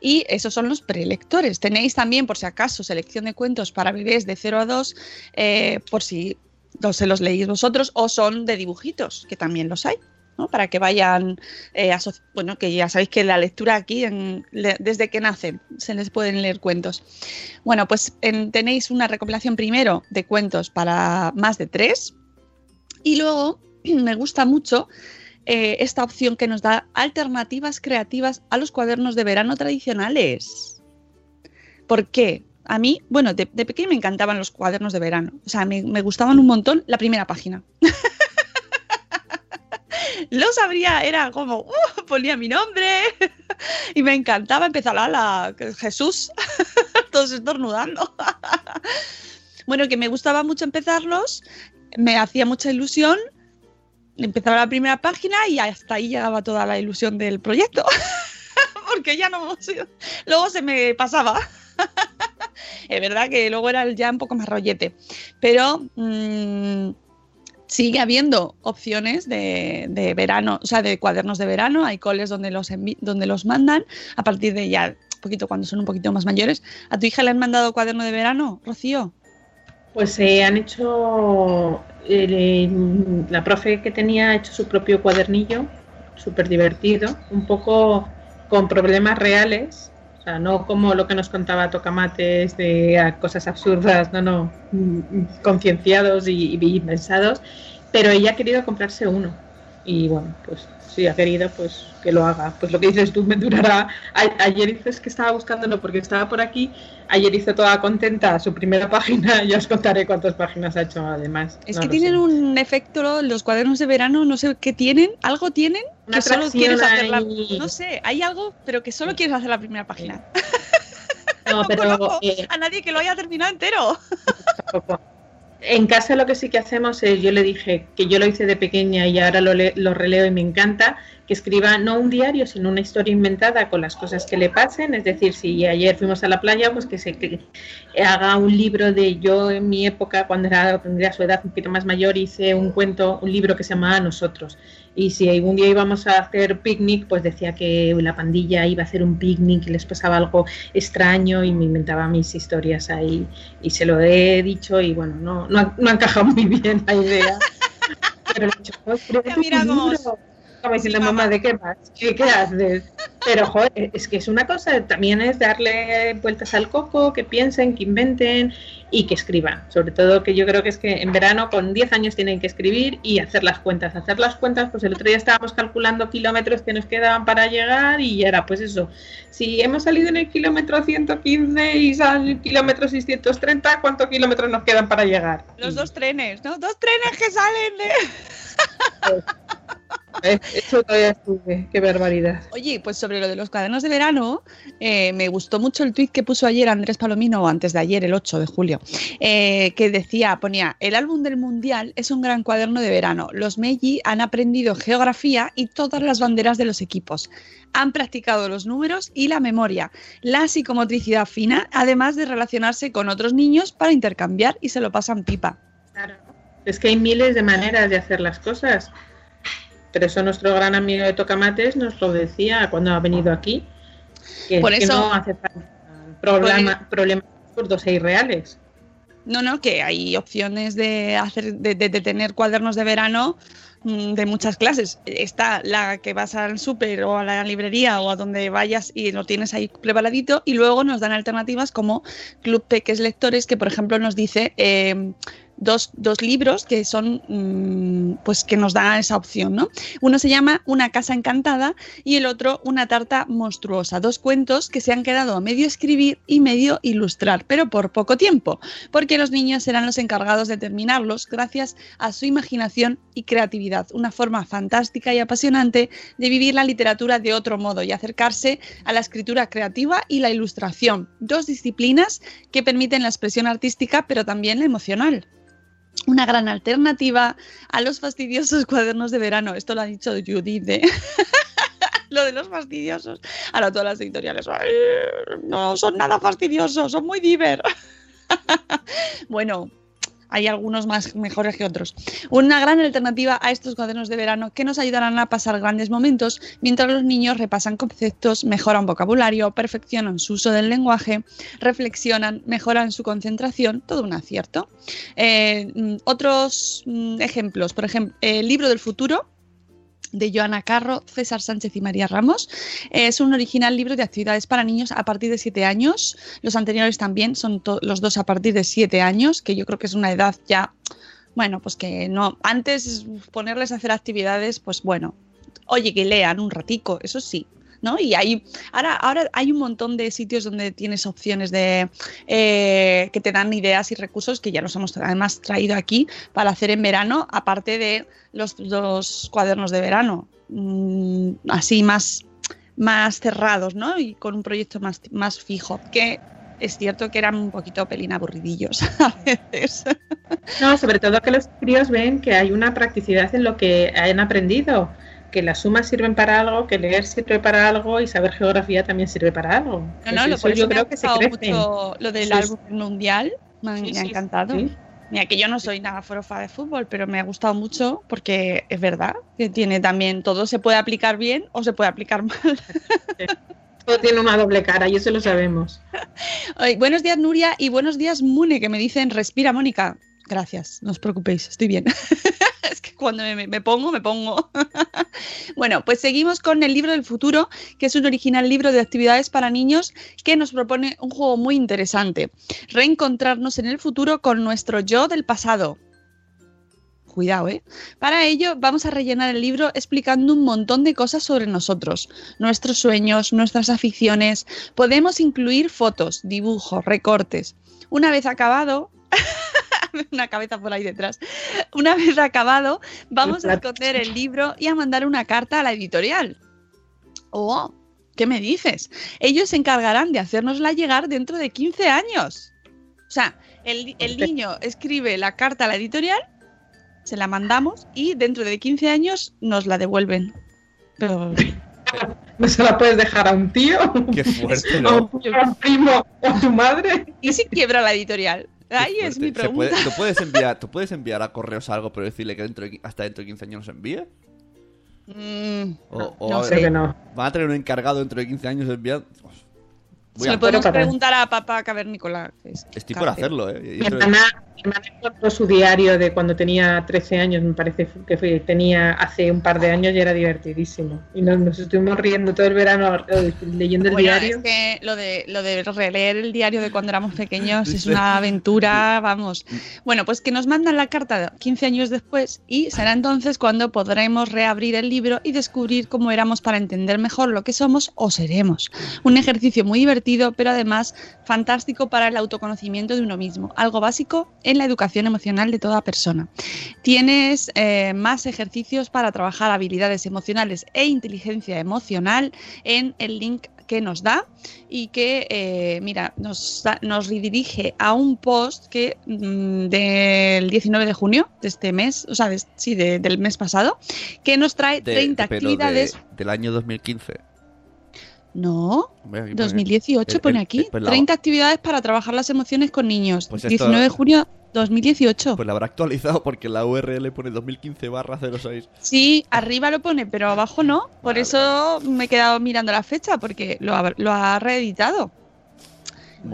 C: Y esos son los prelectores. Tenéis también, por si acaso, selección de cuentos para bebés de 0 a 2, eh, por si no se los leéis vosotros, o son de dibujitos, que también los hay. Para que vayan, eh, bueno, que ya sabéis que la lectura aquí, desde que nacen, se les pueden leer cuentos. Bueno, pues en- tenéis una recopilación primero de cuentos para más de tres, y luego me gusta mucho eh, esta opción que nos da alternativas creativas a los cuadernos de verano tradicionales. ¿Por qué? A mí, bueno, de, de pequeño me encantaban los cuadernos de verano. O sea, me gustaban un montón la primera página. Los abría, era como, uh, ponía mi nombre y me encantaba empezar la, la Jesús, todos estornudando. bueno, que me gustaba mucho empezarlos, me hacía mucha ilusión empezaba la primera página y hasta ahí llegaba toda la ilusión del proyecto. Porque ya no. Luego se me pasaba. es verdad que luego era ya un poco más rollete. Pero mmm, sigue habiendo opciones de, de, verano, o sea, de cuadernos de verano. Hay coles donde los, donde los mandan. A partir de ya, un poquito cuando son un poquito más mayores. ¿A tu hija le han mandado cuaderno de verano, Rocío?
E: Pues se eh, han hecho, la profe que tenía ha hecho su propio cuadernillo, súper divertido, un poco con problemas reales, sea, no como lo que nos contaba Tocamates de a, cosas absurdas, no, no, concienciados y, y pensados, pero ella ha querido comprarse uno y bueno, pues si ha querido, pues que lo haga. Pues lo que dices tú me durará. A ayer dices que estaba buscándolo porque estaba por aquí. Ayer hizo toda contenta su primera página. Ya os contaré cuántas páginas ha hecho además.
C: Es no que tienen sé. un efecto, los cuadernos de verano, no sé qué tienen. Algo tienen
E: Una
C: que solo quieres hacer la. No sé, hay algo, pero que solo quieres hacer la primera página.
E: No, pero.
C: Eh, a nadie que lo haya terminado entero.
E: Tampoco. En casa lo que sí que hacemos es, yo le dije que yo lo hice de pequeña y ahora lo, le, lo, releo y me encanta, que escriba no un diario, sino una historia inventada con las cosas que le pasen. Es decir, si ayer fuimos a la playa, pues que se que haga un libro de yo en mi época, cuando era, tendría su edad un poquito más mayor, hice un cuento, un libro que se llamaba Nosotros. Y si algún día íbamos a hacer picnic, pues decía que la pandilla iba a hacer un picnic y les pasaba algo extraño y me inventaba mis historias ahí. Y se lo he dicho y bueno, no, no, ha, no ha encajado muy bien la idea. Pero he dicho, oh, como diciendo, mamá, ¿de qué vas? ¿Qué, qué haces? Pero, joder, es que es una cosa, también es darle vueltas al coco, que piensen, que inventen y que escriban. Sobre todo que yo creo que es que en verano con 10 años tienen que escribir y hacer las cuentas. Hacer las cuentas, pues el otro día estábamos calculando kilómetros que nos quedaban para llegar y era pues eso. Si hemos salido en el kilómetro 115 y sale el kilómetro 630, ¿cuántos kilómetros nos quedan para llegar?
C: Los dos trenes, ¿no? Dos trenes que salen de...
E: Eh, Eso todavía sube, qué barbaridad.
C: Oye, pues sobre lo de los cuadernos de verano, eh, me gustó mucho el tuit que puso ayer Andrés Palomino, o antes de ayer, el 8 de julio, eh, que decía, ponía, el álbum del Mundial es un gran cuaderno de verano. Los Meiji han aprendido geografía y todas las banderas de los equipos. Han practicado los números y la memoria, la psicomotricidad fina, además de relacionarse con otros niños para intercambiar y se lo pasan pipa.
E: Claro. Es que hay miles de maneras de hacer las cosas. Pero eso nuestro gran amigo de Tocamates nos lo decía cuando ha venido aquí. Que,
C: Por
E: que
C: eso-
E: no hace falta problema, problemas absurdos e irreales.
C: No, no, que hay opciones de hacer, de, de- de tener cuadernos de verano mm, de muchas clases. Está la que vas al súper o a la librería o a donde vayas y lo tienes ahí preparadito y luego nos dan alternativas como Club Peques Lectores que por ejemplo nos dice eh, dos, dos libros que son mm, pues que nos dan esa opción, ¿no? Uno se llama Una casa encantada y el otro Una tarta monstruosa. Dos cuentos que se han quedado a medio escribir y medio ilustrar, pero por poco tiempo, porque los niños serán los encargados de terminarlos gracias a su imaginación y creatividad. Una forma fantástica y apasionante de vivir la literatura de otro modo y acercarse a la escritura creativa y la ilustración. Dos disciplinas que permiten la expresión artística, pero también la emocional una gran alternativa a los fastidiosos cuadernos de verano. Esto lo ha dicho Judith, ¿eh? lo de los fastidiosos. Ahora todas las editoriales "Ay, no son nada fastidiosos, son muy diver. bueno, hay algunos más mejores que otros. Una gran alternativa a estos cuadernos de verano que nos ayudarán a pasar grandes momentos mientras los niños repasan conceptos, mejoran vocabulario, perfeccionan su uso del lenguaje, reflexionan, mejoran su concentración, todo un acierto. Eh, mm, otros mm, ejemplos, por ejemplo, el libro del futuro de Joana Carro, César Sánchez y María Ramos. Es un original libro de actividades para niños a partir de 7 años. Los anteriores también son los dos a partir de 7 años, que yo creo que es una edad ya, bueno, pues que no, antes ponerles a hacer actividades, pues bueno, oye, que lean un ratico, eso sí. ¿No? Y hay, ahora, ahora hay un montón de sitios donde tienes opciones de eh, que te dan ideas y recursos que ya los hemos además traído aquí para hacer en verano, aparte de los dos cuadernos de verano, mm, así más, más cerrados, ¿no? Y con un proyecto más, más fijo, que es cierto que eran un poquito pelín aburridillos a veces.
E: No, sobre todo que los críos ven que hay una practicidad en lo que han aprendido, que las sumas sirven para algo, que leer sirve para algo y saber geografía también sirve para algo.
C: No,
E: Pues
C: no, lo, por eso
E: yo
C: me ha
E: creo que se crecen.
C: mucho lo del
E: Sí,
C: álbum mundial, me, ha-
E: Sí,
C: me ha
E: sí,
C: encantado.
E: sí.
C: Mira, que yo no soy nada forofa de fútbol, pero me ha gustado mucho porque es verdad que tiene también todo se puede aplicar bien o se puede aplicar mal.
E: Todo tiene una doble cara y eso lo sabemos.
C: Ay, buenos días, Nuria, y buenos días, Mune, que me dicen respira, Mónica. Gracias, no os preocupéis, estoy bien. es que cuando me, pongo, me pongo. bueno, pues seguimos con el libro del futuro, que es un original libro de actividades para niños que nos propone un juego muy interesante. Reencontrarnos en el futuro con nuestro yo del pasado. Cuidado, ¿eh? Para ello vamos a rellenar el libro explicando un montón de cosas sobre nosotros, nuestros sueños, nuestras aficiones. Podemos incluir fotos, dibujos, recortes. Una vez acabado, una cabeza por ahí detrás. Una vez acabado, vamos a esconder el libro y a mandar una carta a la editorial. Oh, ¿qué me dices? Ellos se encargarán de hacérnosla llegar dentro de 15 años. O sea, el, el niño escribe la carta a la editorial, se la mandamos y dentro de 15 años nos la devuelven. Pero
E: No se la puedes dejar a un tío,
D: Qué fuerte,
E: a
D: ¿no?
E: un, a un primo o a tu madre.
C: ¿y si quiebra la editorial? Ahí es mi
D: ¿Se
C: pregunta.
D: puede- ¿tú, puedes enviar, ¿Tú puedes enviar a correos algo, pero decirle que dentro de hasta dentro de 15 años nos envíe?
C: Mm,
D: O, o
C: no
D: a
C: sé.
E: que no.
D: ¿Van a tener un encargado dentro de 15 años enviando? Voy
C: Se
D: a-
C: le podemos preguntar a papá cavernícola. es
D: Estoy por hacerlo, ¿eh?
E: Mi hermana, mi hermana encontró su diario de cuando tenía 13 años, me parece que fue, tenía hace un par de años y era divertidísimo. Y nos, nos estuvimos riendo todo el verano eh, leyendo el
C: Bueno,
E: diario.
C: es que lo de, lo de releer el diario de cuando éramos pequeños es una aventura, vamos. Bueno, pues que nos mandan la carta 15 años después y será entonces cuando podremos reabrir el libro y descubrir cómo éramos para entender mejor lo que somos o seremos. Un ejercicio muy divertido, pero además fantástico para el autoconocimiento de uno mismo, algo básico en la educación emocional de toda persona. Tienes eh, más ejercicios para trabajar habilidades emocionales e inteligencia emocional en el link que nos da y que, eh, mira, nos, nos redirige a un post que mm, del 19 de junio de este mes, o sea, de- sí, de- del mes pasado, que nos trae
D: de-
C: 30
D: pero de-
C: actividades.
D: del año 2015.
C: No,
D: Hombre, aquí pone-
C: 2018
D: el-
C: pone
D: el-
C: aquí.
D: pues la-
C: 30 actividades para trabajar las emociones con niños.
D: Pues esto-
C: 19 de junio 2018.
D: Pues la habrá actualizado porque la URL pone 2015 barra 06.
C: Sí, arriba lo pone, pero abajo no. Por
D: Vale,
C: eso me he quedado mirando la fecha, porque lo ha, lo ha reeditado.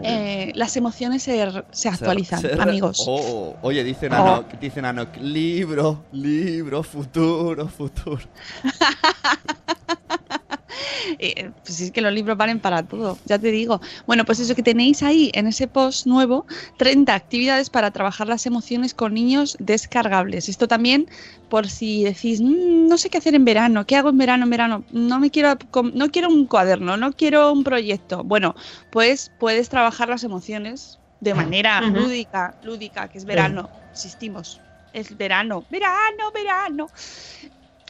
C: Eh, las emociones se, se actualizan,
D: Se- se-
C: amigos.
D: Oh, oye, dicen
C: Oh.
D: Anok, dicen Anok, libro, libro, futuro, futuro.
C: Eh, pues es que los libros valen para todo, ya te digo. Bueno, pues eso que tenéis ahí en ese post nuevo, 30 actividades para trabajar las emociones con niños descargables. Esto también por si decís, "Mm, no sé qué hacer en verano, ¿qué hago en verano? En verano, no me quiero, no quiero un cuaderno, no quiero un proyecto. Bueno, pues puedes trabajar las emociones de manera lúdica, lúdica, que es verano. Insistimos, es verano, verano, verano.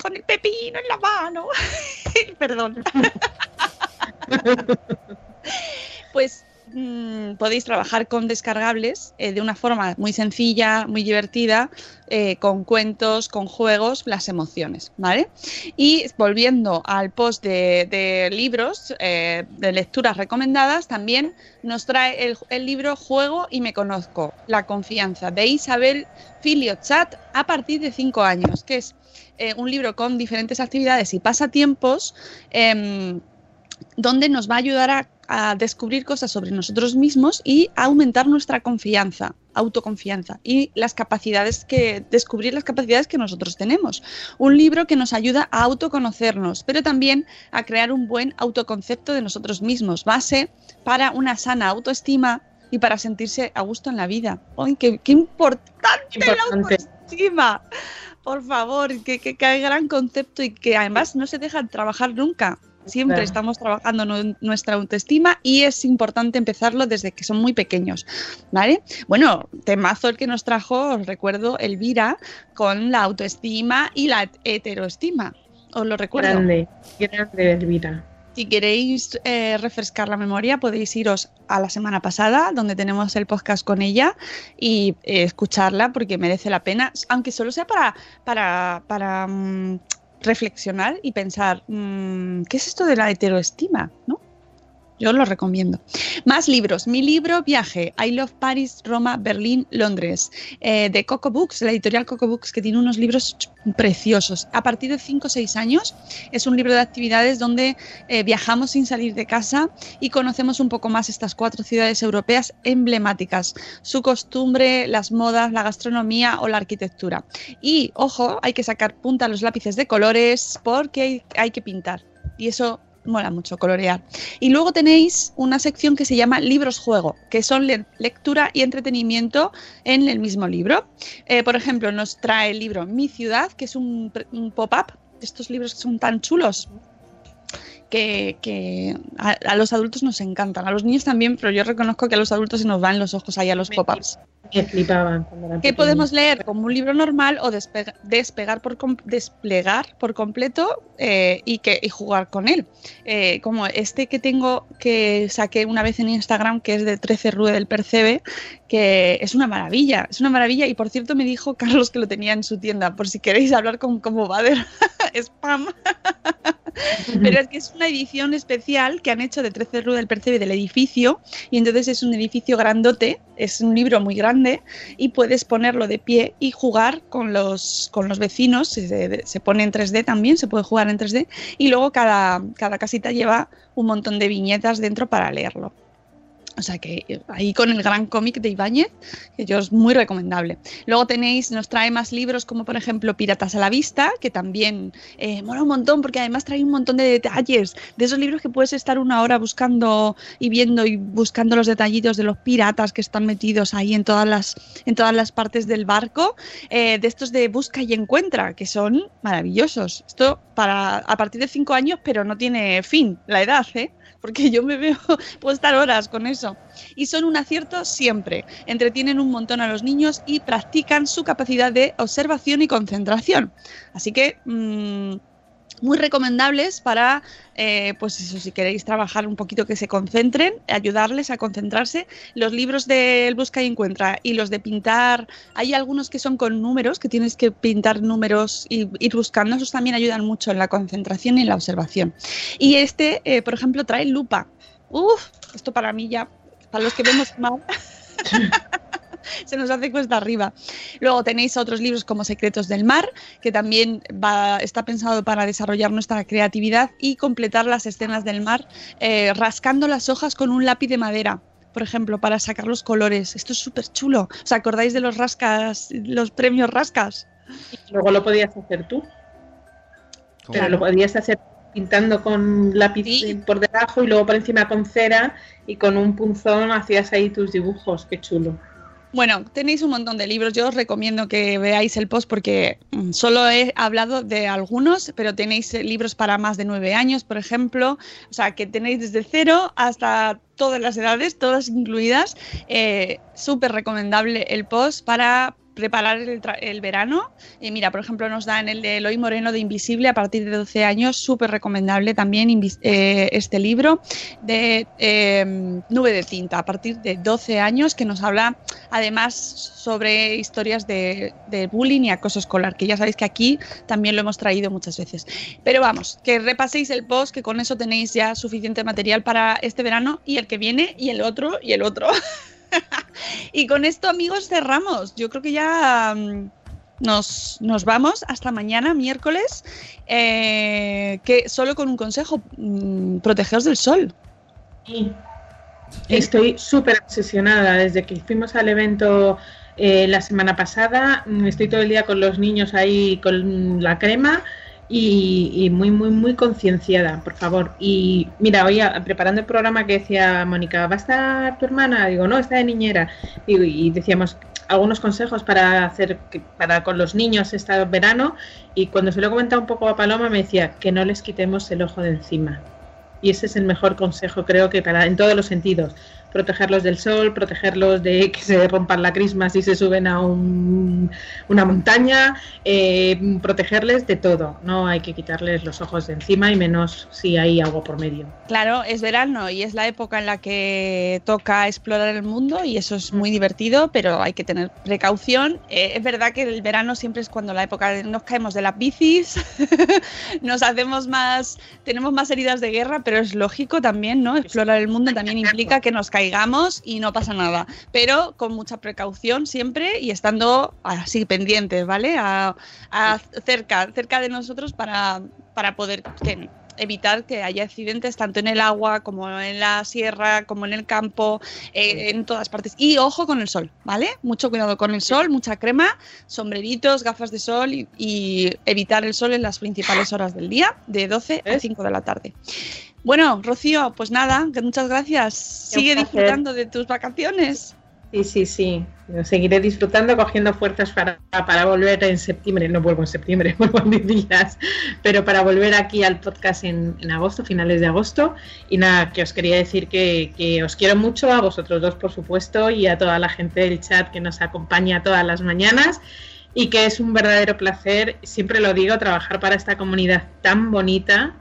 C: Con el pepino en la mano. Perdón. pues mm, podéis trabajar con descargables eh, de una forma muy sencilla, muy divertida, eh, con cuentos, con juegos, las emociones, ¿vale? Y volviendo al post de, libros, eh, de lecturas recomendadas, también nos trae el, el libro Juego y me conozco, la confianza, de Isabel Filiochat a partir de 5 años, que es un libro con diferentes actividades y pasatiempos em, donde nos va a ayudar a, a descubrir cosas sobre nosotros mismos y a aumentar nuestra confianza, autoconfianza y las capacidades que descubrir las capacidades que nosotros tenemos. Un libro que nos ayuda a autoconocernos, pero también a crear un buen autoconcepto de nosotros mismos, base para una sana autoestima y para sentirse a gusto en la vida. ¡Ay, qué, qué importante, la autoestima! Por favor, que, que, que hay gran concepto y que además no se deja trabajar nunca. Siempre
E: Claro.
C: estamos trabajando nu- nuestra autoestima y es importante empezarlo desde que son muy pequeños, ¿vale? Bueno, temazo el que nos trajo, os recuerdo, Elvira, con la autoestima y la heteroestima. Os lo recuerdo.
E: Grande, grande Elvira.
C: Si queréis eh, refrescar la memoria, podéis iros a la semana pasada, donde tenemos el podcast con ella, y eh, escucharla porque merece la pena, aunque solo sea para, para, para mm, reflexionar y pensar, mm, ¿qué es esto de la heteroestima? ¿No? Yo lo recomiendo. Más libros. Mi libro Viaje. I Love Paris, Roma, Berlín, Londres. eh, de Coco Books, la editorial Coco Books, que tiene unos libros preciosos. A partir de 5 o 6 años es un libro de actividades donde eh, viajamos sin salir de casa y conocemos un poco más estas cuatro ciudades europeas emblemáticas, su costumbre, las modas, la gastronomía o la arquitectura. Y, ojo, hay que sacar punta a los lápices de colores porque hay, hay que pintar. Y eso mola mucho colorear. Y luego tenéis una sección que se llama libros juego, que son le- lectura y entretenimiento en el mismo libro. Eh, por ejemplo, nos trae el libro Mi ciudad, que es un, un pop-up, estos libros que son tan chulos. Que, que a, a los adultos nos encantan, a los niños también, pero yo reconozco que a los adultos se nos van los ojos ahí a los pop-ups.
E: Me flipaban cuando era
C: ¿Qué
E: pequeña.
C: podemos leer como un libro normal o despega- despegar por desplegar por completo eh, y, que, y jugar con él? Eh, como este que tengo que saqué una vez en Instagram, que es de 13 Rue del Percebe, que es una maravilla, es una maravilla. Y por cierto, me dijo Carlos que lo tenía en su tienda, por si queréis hablar con Como Bader, spam. Pero es que es una edición especial que han hecho de 13 Rue del Percebe del edificio y entonces es un edificio grandote, es un libro muy grande y puedes ponerlo de pie y jugar con los, con los vecinos, se, se pone en 3D también, se puede jugar en 3D y luego cada, cada casita lleva un montón de viñetas dentro para leerlo. O sea que eh, ahí con el gran cómic de Ibáñez, que yo es muy recomendable. Luego tenéis, nos trae más libros como por ejemplo Piratas a la Vista, que también eh, mola un montón porque además trae un montón de detalles, de esos libros que puedes estar una hora buscando y viendo y buscando los detallitos de los piratas que están metidos ahí en todas las, en todas las partes del barco, eh, de estos de busca y encuentra, que son maravillosos. Esto para a partir de cinco años, pero no tiene fin la edad, ¿eh? Porque yo me veo, puedo estar horas con eso. Y son un acierto siempre. Entretienen un montón a los niños y practican su capacidad de observación y concentración. Así que... mmm, muy recomendables para, eh, pues eso, si queréis trabajar un poquito que se concentren, ayudarles a concentrarse. Los libros del Busca y Encuentra y los de pintar, hay algunos que son con números, que tienes que pintar números y ir buscando, esos también ayudan mucho en la concentración y en la observación. Y este, eh, por ejemplo, trae lupa. Uf, esto para mí ya, para los que vemos mal. se nos hace cuesta arriba. Luego tenéis otros libros como Secretos del Mar, que también va, está pensado para desarrollar nuestra creatividad y completar las escenas del mar eh, rascando las hojas con un lápiz de madera. Por ejemplo, para sacar los colores. Esto es súper chulo. ¿Os acordáis de los rascas, los premios rascas?
E: Luego lo podías hacer tú. Pero lo podías hacer pintando con lápiz
C: Sí.
E: por debajo y luego por encima con cera y con un punzón hacías ahí tus dibujos. Qué chulo.
C: Bueno, tenéis un montón de libros. Yo os recomiendo que veáis el post porque mm, solo he hablado de algunos, pero tenéis eh, libros para más de nueve años, por ejemplo. O sea, que tenéis desde cero hasta todas las edades, todas incluidas. Eh, Súper recomendable el post para preparar el, el verano. Y mira, por ejemplo, nos dan el de Eloy Moreno de Invisible a partir de 12 años. Súper recomendable también eh, este libro de eh, Nube de Tinta a partir de 12 años que nos habla además sobre historias de, de bullying y acoso escolar, que ya sabéis que aquí también lo hemos traído muchas veces. Pero vamos, que repaséis el post, que con eso tenéis ya suficiente material para este verano y el que viene y el otro y el otro. y con esto, amigos, cerramos. Yo creo que ya mm, nos, nos vamos hasta mañana, miércoles, eh, que solo con un consejo, mm, protegeos del sol.
E: Estoy súper obsesionada desde que fuimos al evento eh, la semana pasada. Estoy todo el día con los niños ahí con la crema y, y muy, muy, muy concienciada, por favor. Y mira, hoy preparando el programa que decía Mónica, ¿va a estar tu hermana? Digo, no, está de niñera. Y decíamos algunos consejos para hacer para con los niños este verano y cuando se lo he comentado un poco a Paloma me decía que no les quitemos el ojo de encima y ese es el mejor consejo creo que para en todos los sentidos protegerlos del sol protegerlos de que se rompan la crisma si se suben a un- una montaña eh, protegerles de todo no hay que quitarles los ojos de encima y menos si hay agua por medio
C: Claro, es verano y es la época en la que toca explorar el mundo y eso es muy divertido, pero hay que tener precaución. Eh, es verdad que el verano siempre es cuando la época nos caemos de las bicis, nos hacemos más, tenemos más heridas de guerra, pero es lógico también, ¿no? Explorar el mundo también implica que nos caigamos y no pasa nada, pero con mucha precaución siempre y estando así pendientes, ¿vale? A, a cerca, cerca de nosotros para, para poder que- evitar que haya accidentes tanto en el agua como en la sierra, como en el campo, eh, en todas partes. Y ojo con el sol, ¿vale? Mucho cuidado con el sol, mucha crema, sombreritos, gafas de sol y, y evitar el sol en las principales horas del día, de 12 a
E: ¿Ves?
C: 5 de la tarde. Bueno, Rocío, pues nada, que muchas gracias. Sigue disfrutando de tus vacaciones.
E: sí sí sí. Seguiré disfrutando cogiendo fuerzas para, para volver en septiembre. No vuelvo en septiembre vuelvo en mis días. Pero para volver aquí al podcast en, en agosto finales de agosto. Y nada que os quería decir que, que os quiero mucho a vosotros dos por supuesto y a toda la gente del chat que nos acompaña todas las mañanas. Y que es un verdadero placer, siempre lo digo, trabajar para esta comunidad tan bonita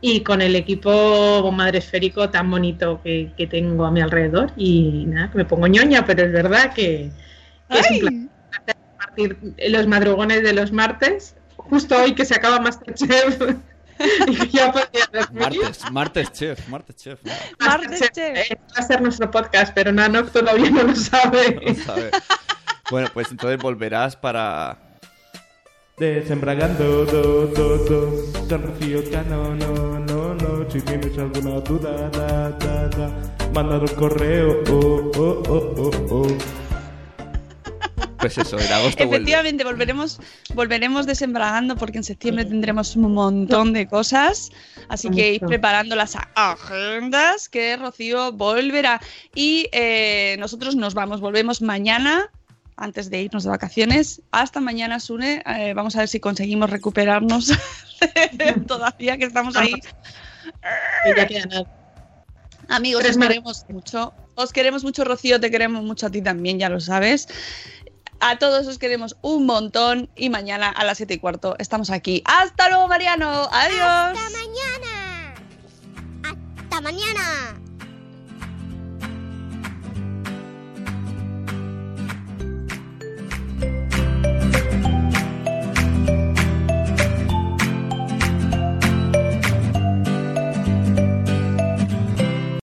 E: y con el equipo madre esférico tan bonito que, que tengo a mi alrededor. Y nada, que me pongo ñoña, pero es verdad que, que es un placer compartir los madrugones de los martes, justo hoy que se acaba Masterchef. y ya.
D: Martes, martes chef, martes chef. ¿no?
C: Masterchef.
E: Eh, Va a ser nuestro podcast, pero Nanok todavía no lo sabe.
D: No sabe. Bueno, pues entonces volverás para
F: Desembragando, do, do, do, con Rocío Cano, no, no, no, si tienes alguna duda, da, da, da. mandar un correo. Oh, oh, oh, oh, oh.
D: Pues eso, en agosto vuelve.
C: Efectivamente, volveremos, volveremos desembragando porque en septiembre tendremos un montón de cosas. Así que ir preparando las agendas que Rocío volverá. Y eh, nosotros nos vamos, volvemos mañana. Antes de irnos de vacaciones, hasta mañana, Sune. Eh, vamos a ver si conseguimos recuperarnos todavía que estamos ahí.
E: Ya queda nada.
C: Amigos, os queremos mucho. Os queremos mucho, Rocío, te queremos mucho a ti también, ya lo sabes. A todos os queremos un montón y mañana a las 7 y cuarto estamos aquí. ¡Hasta luego, Mariano! ¡Adiós!
B: Hasta mañana. Hasta mañana.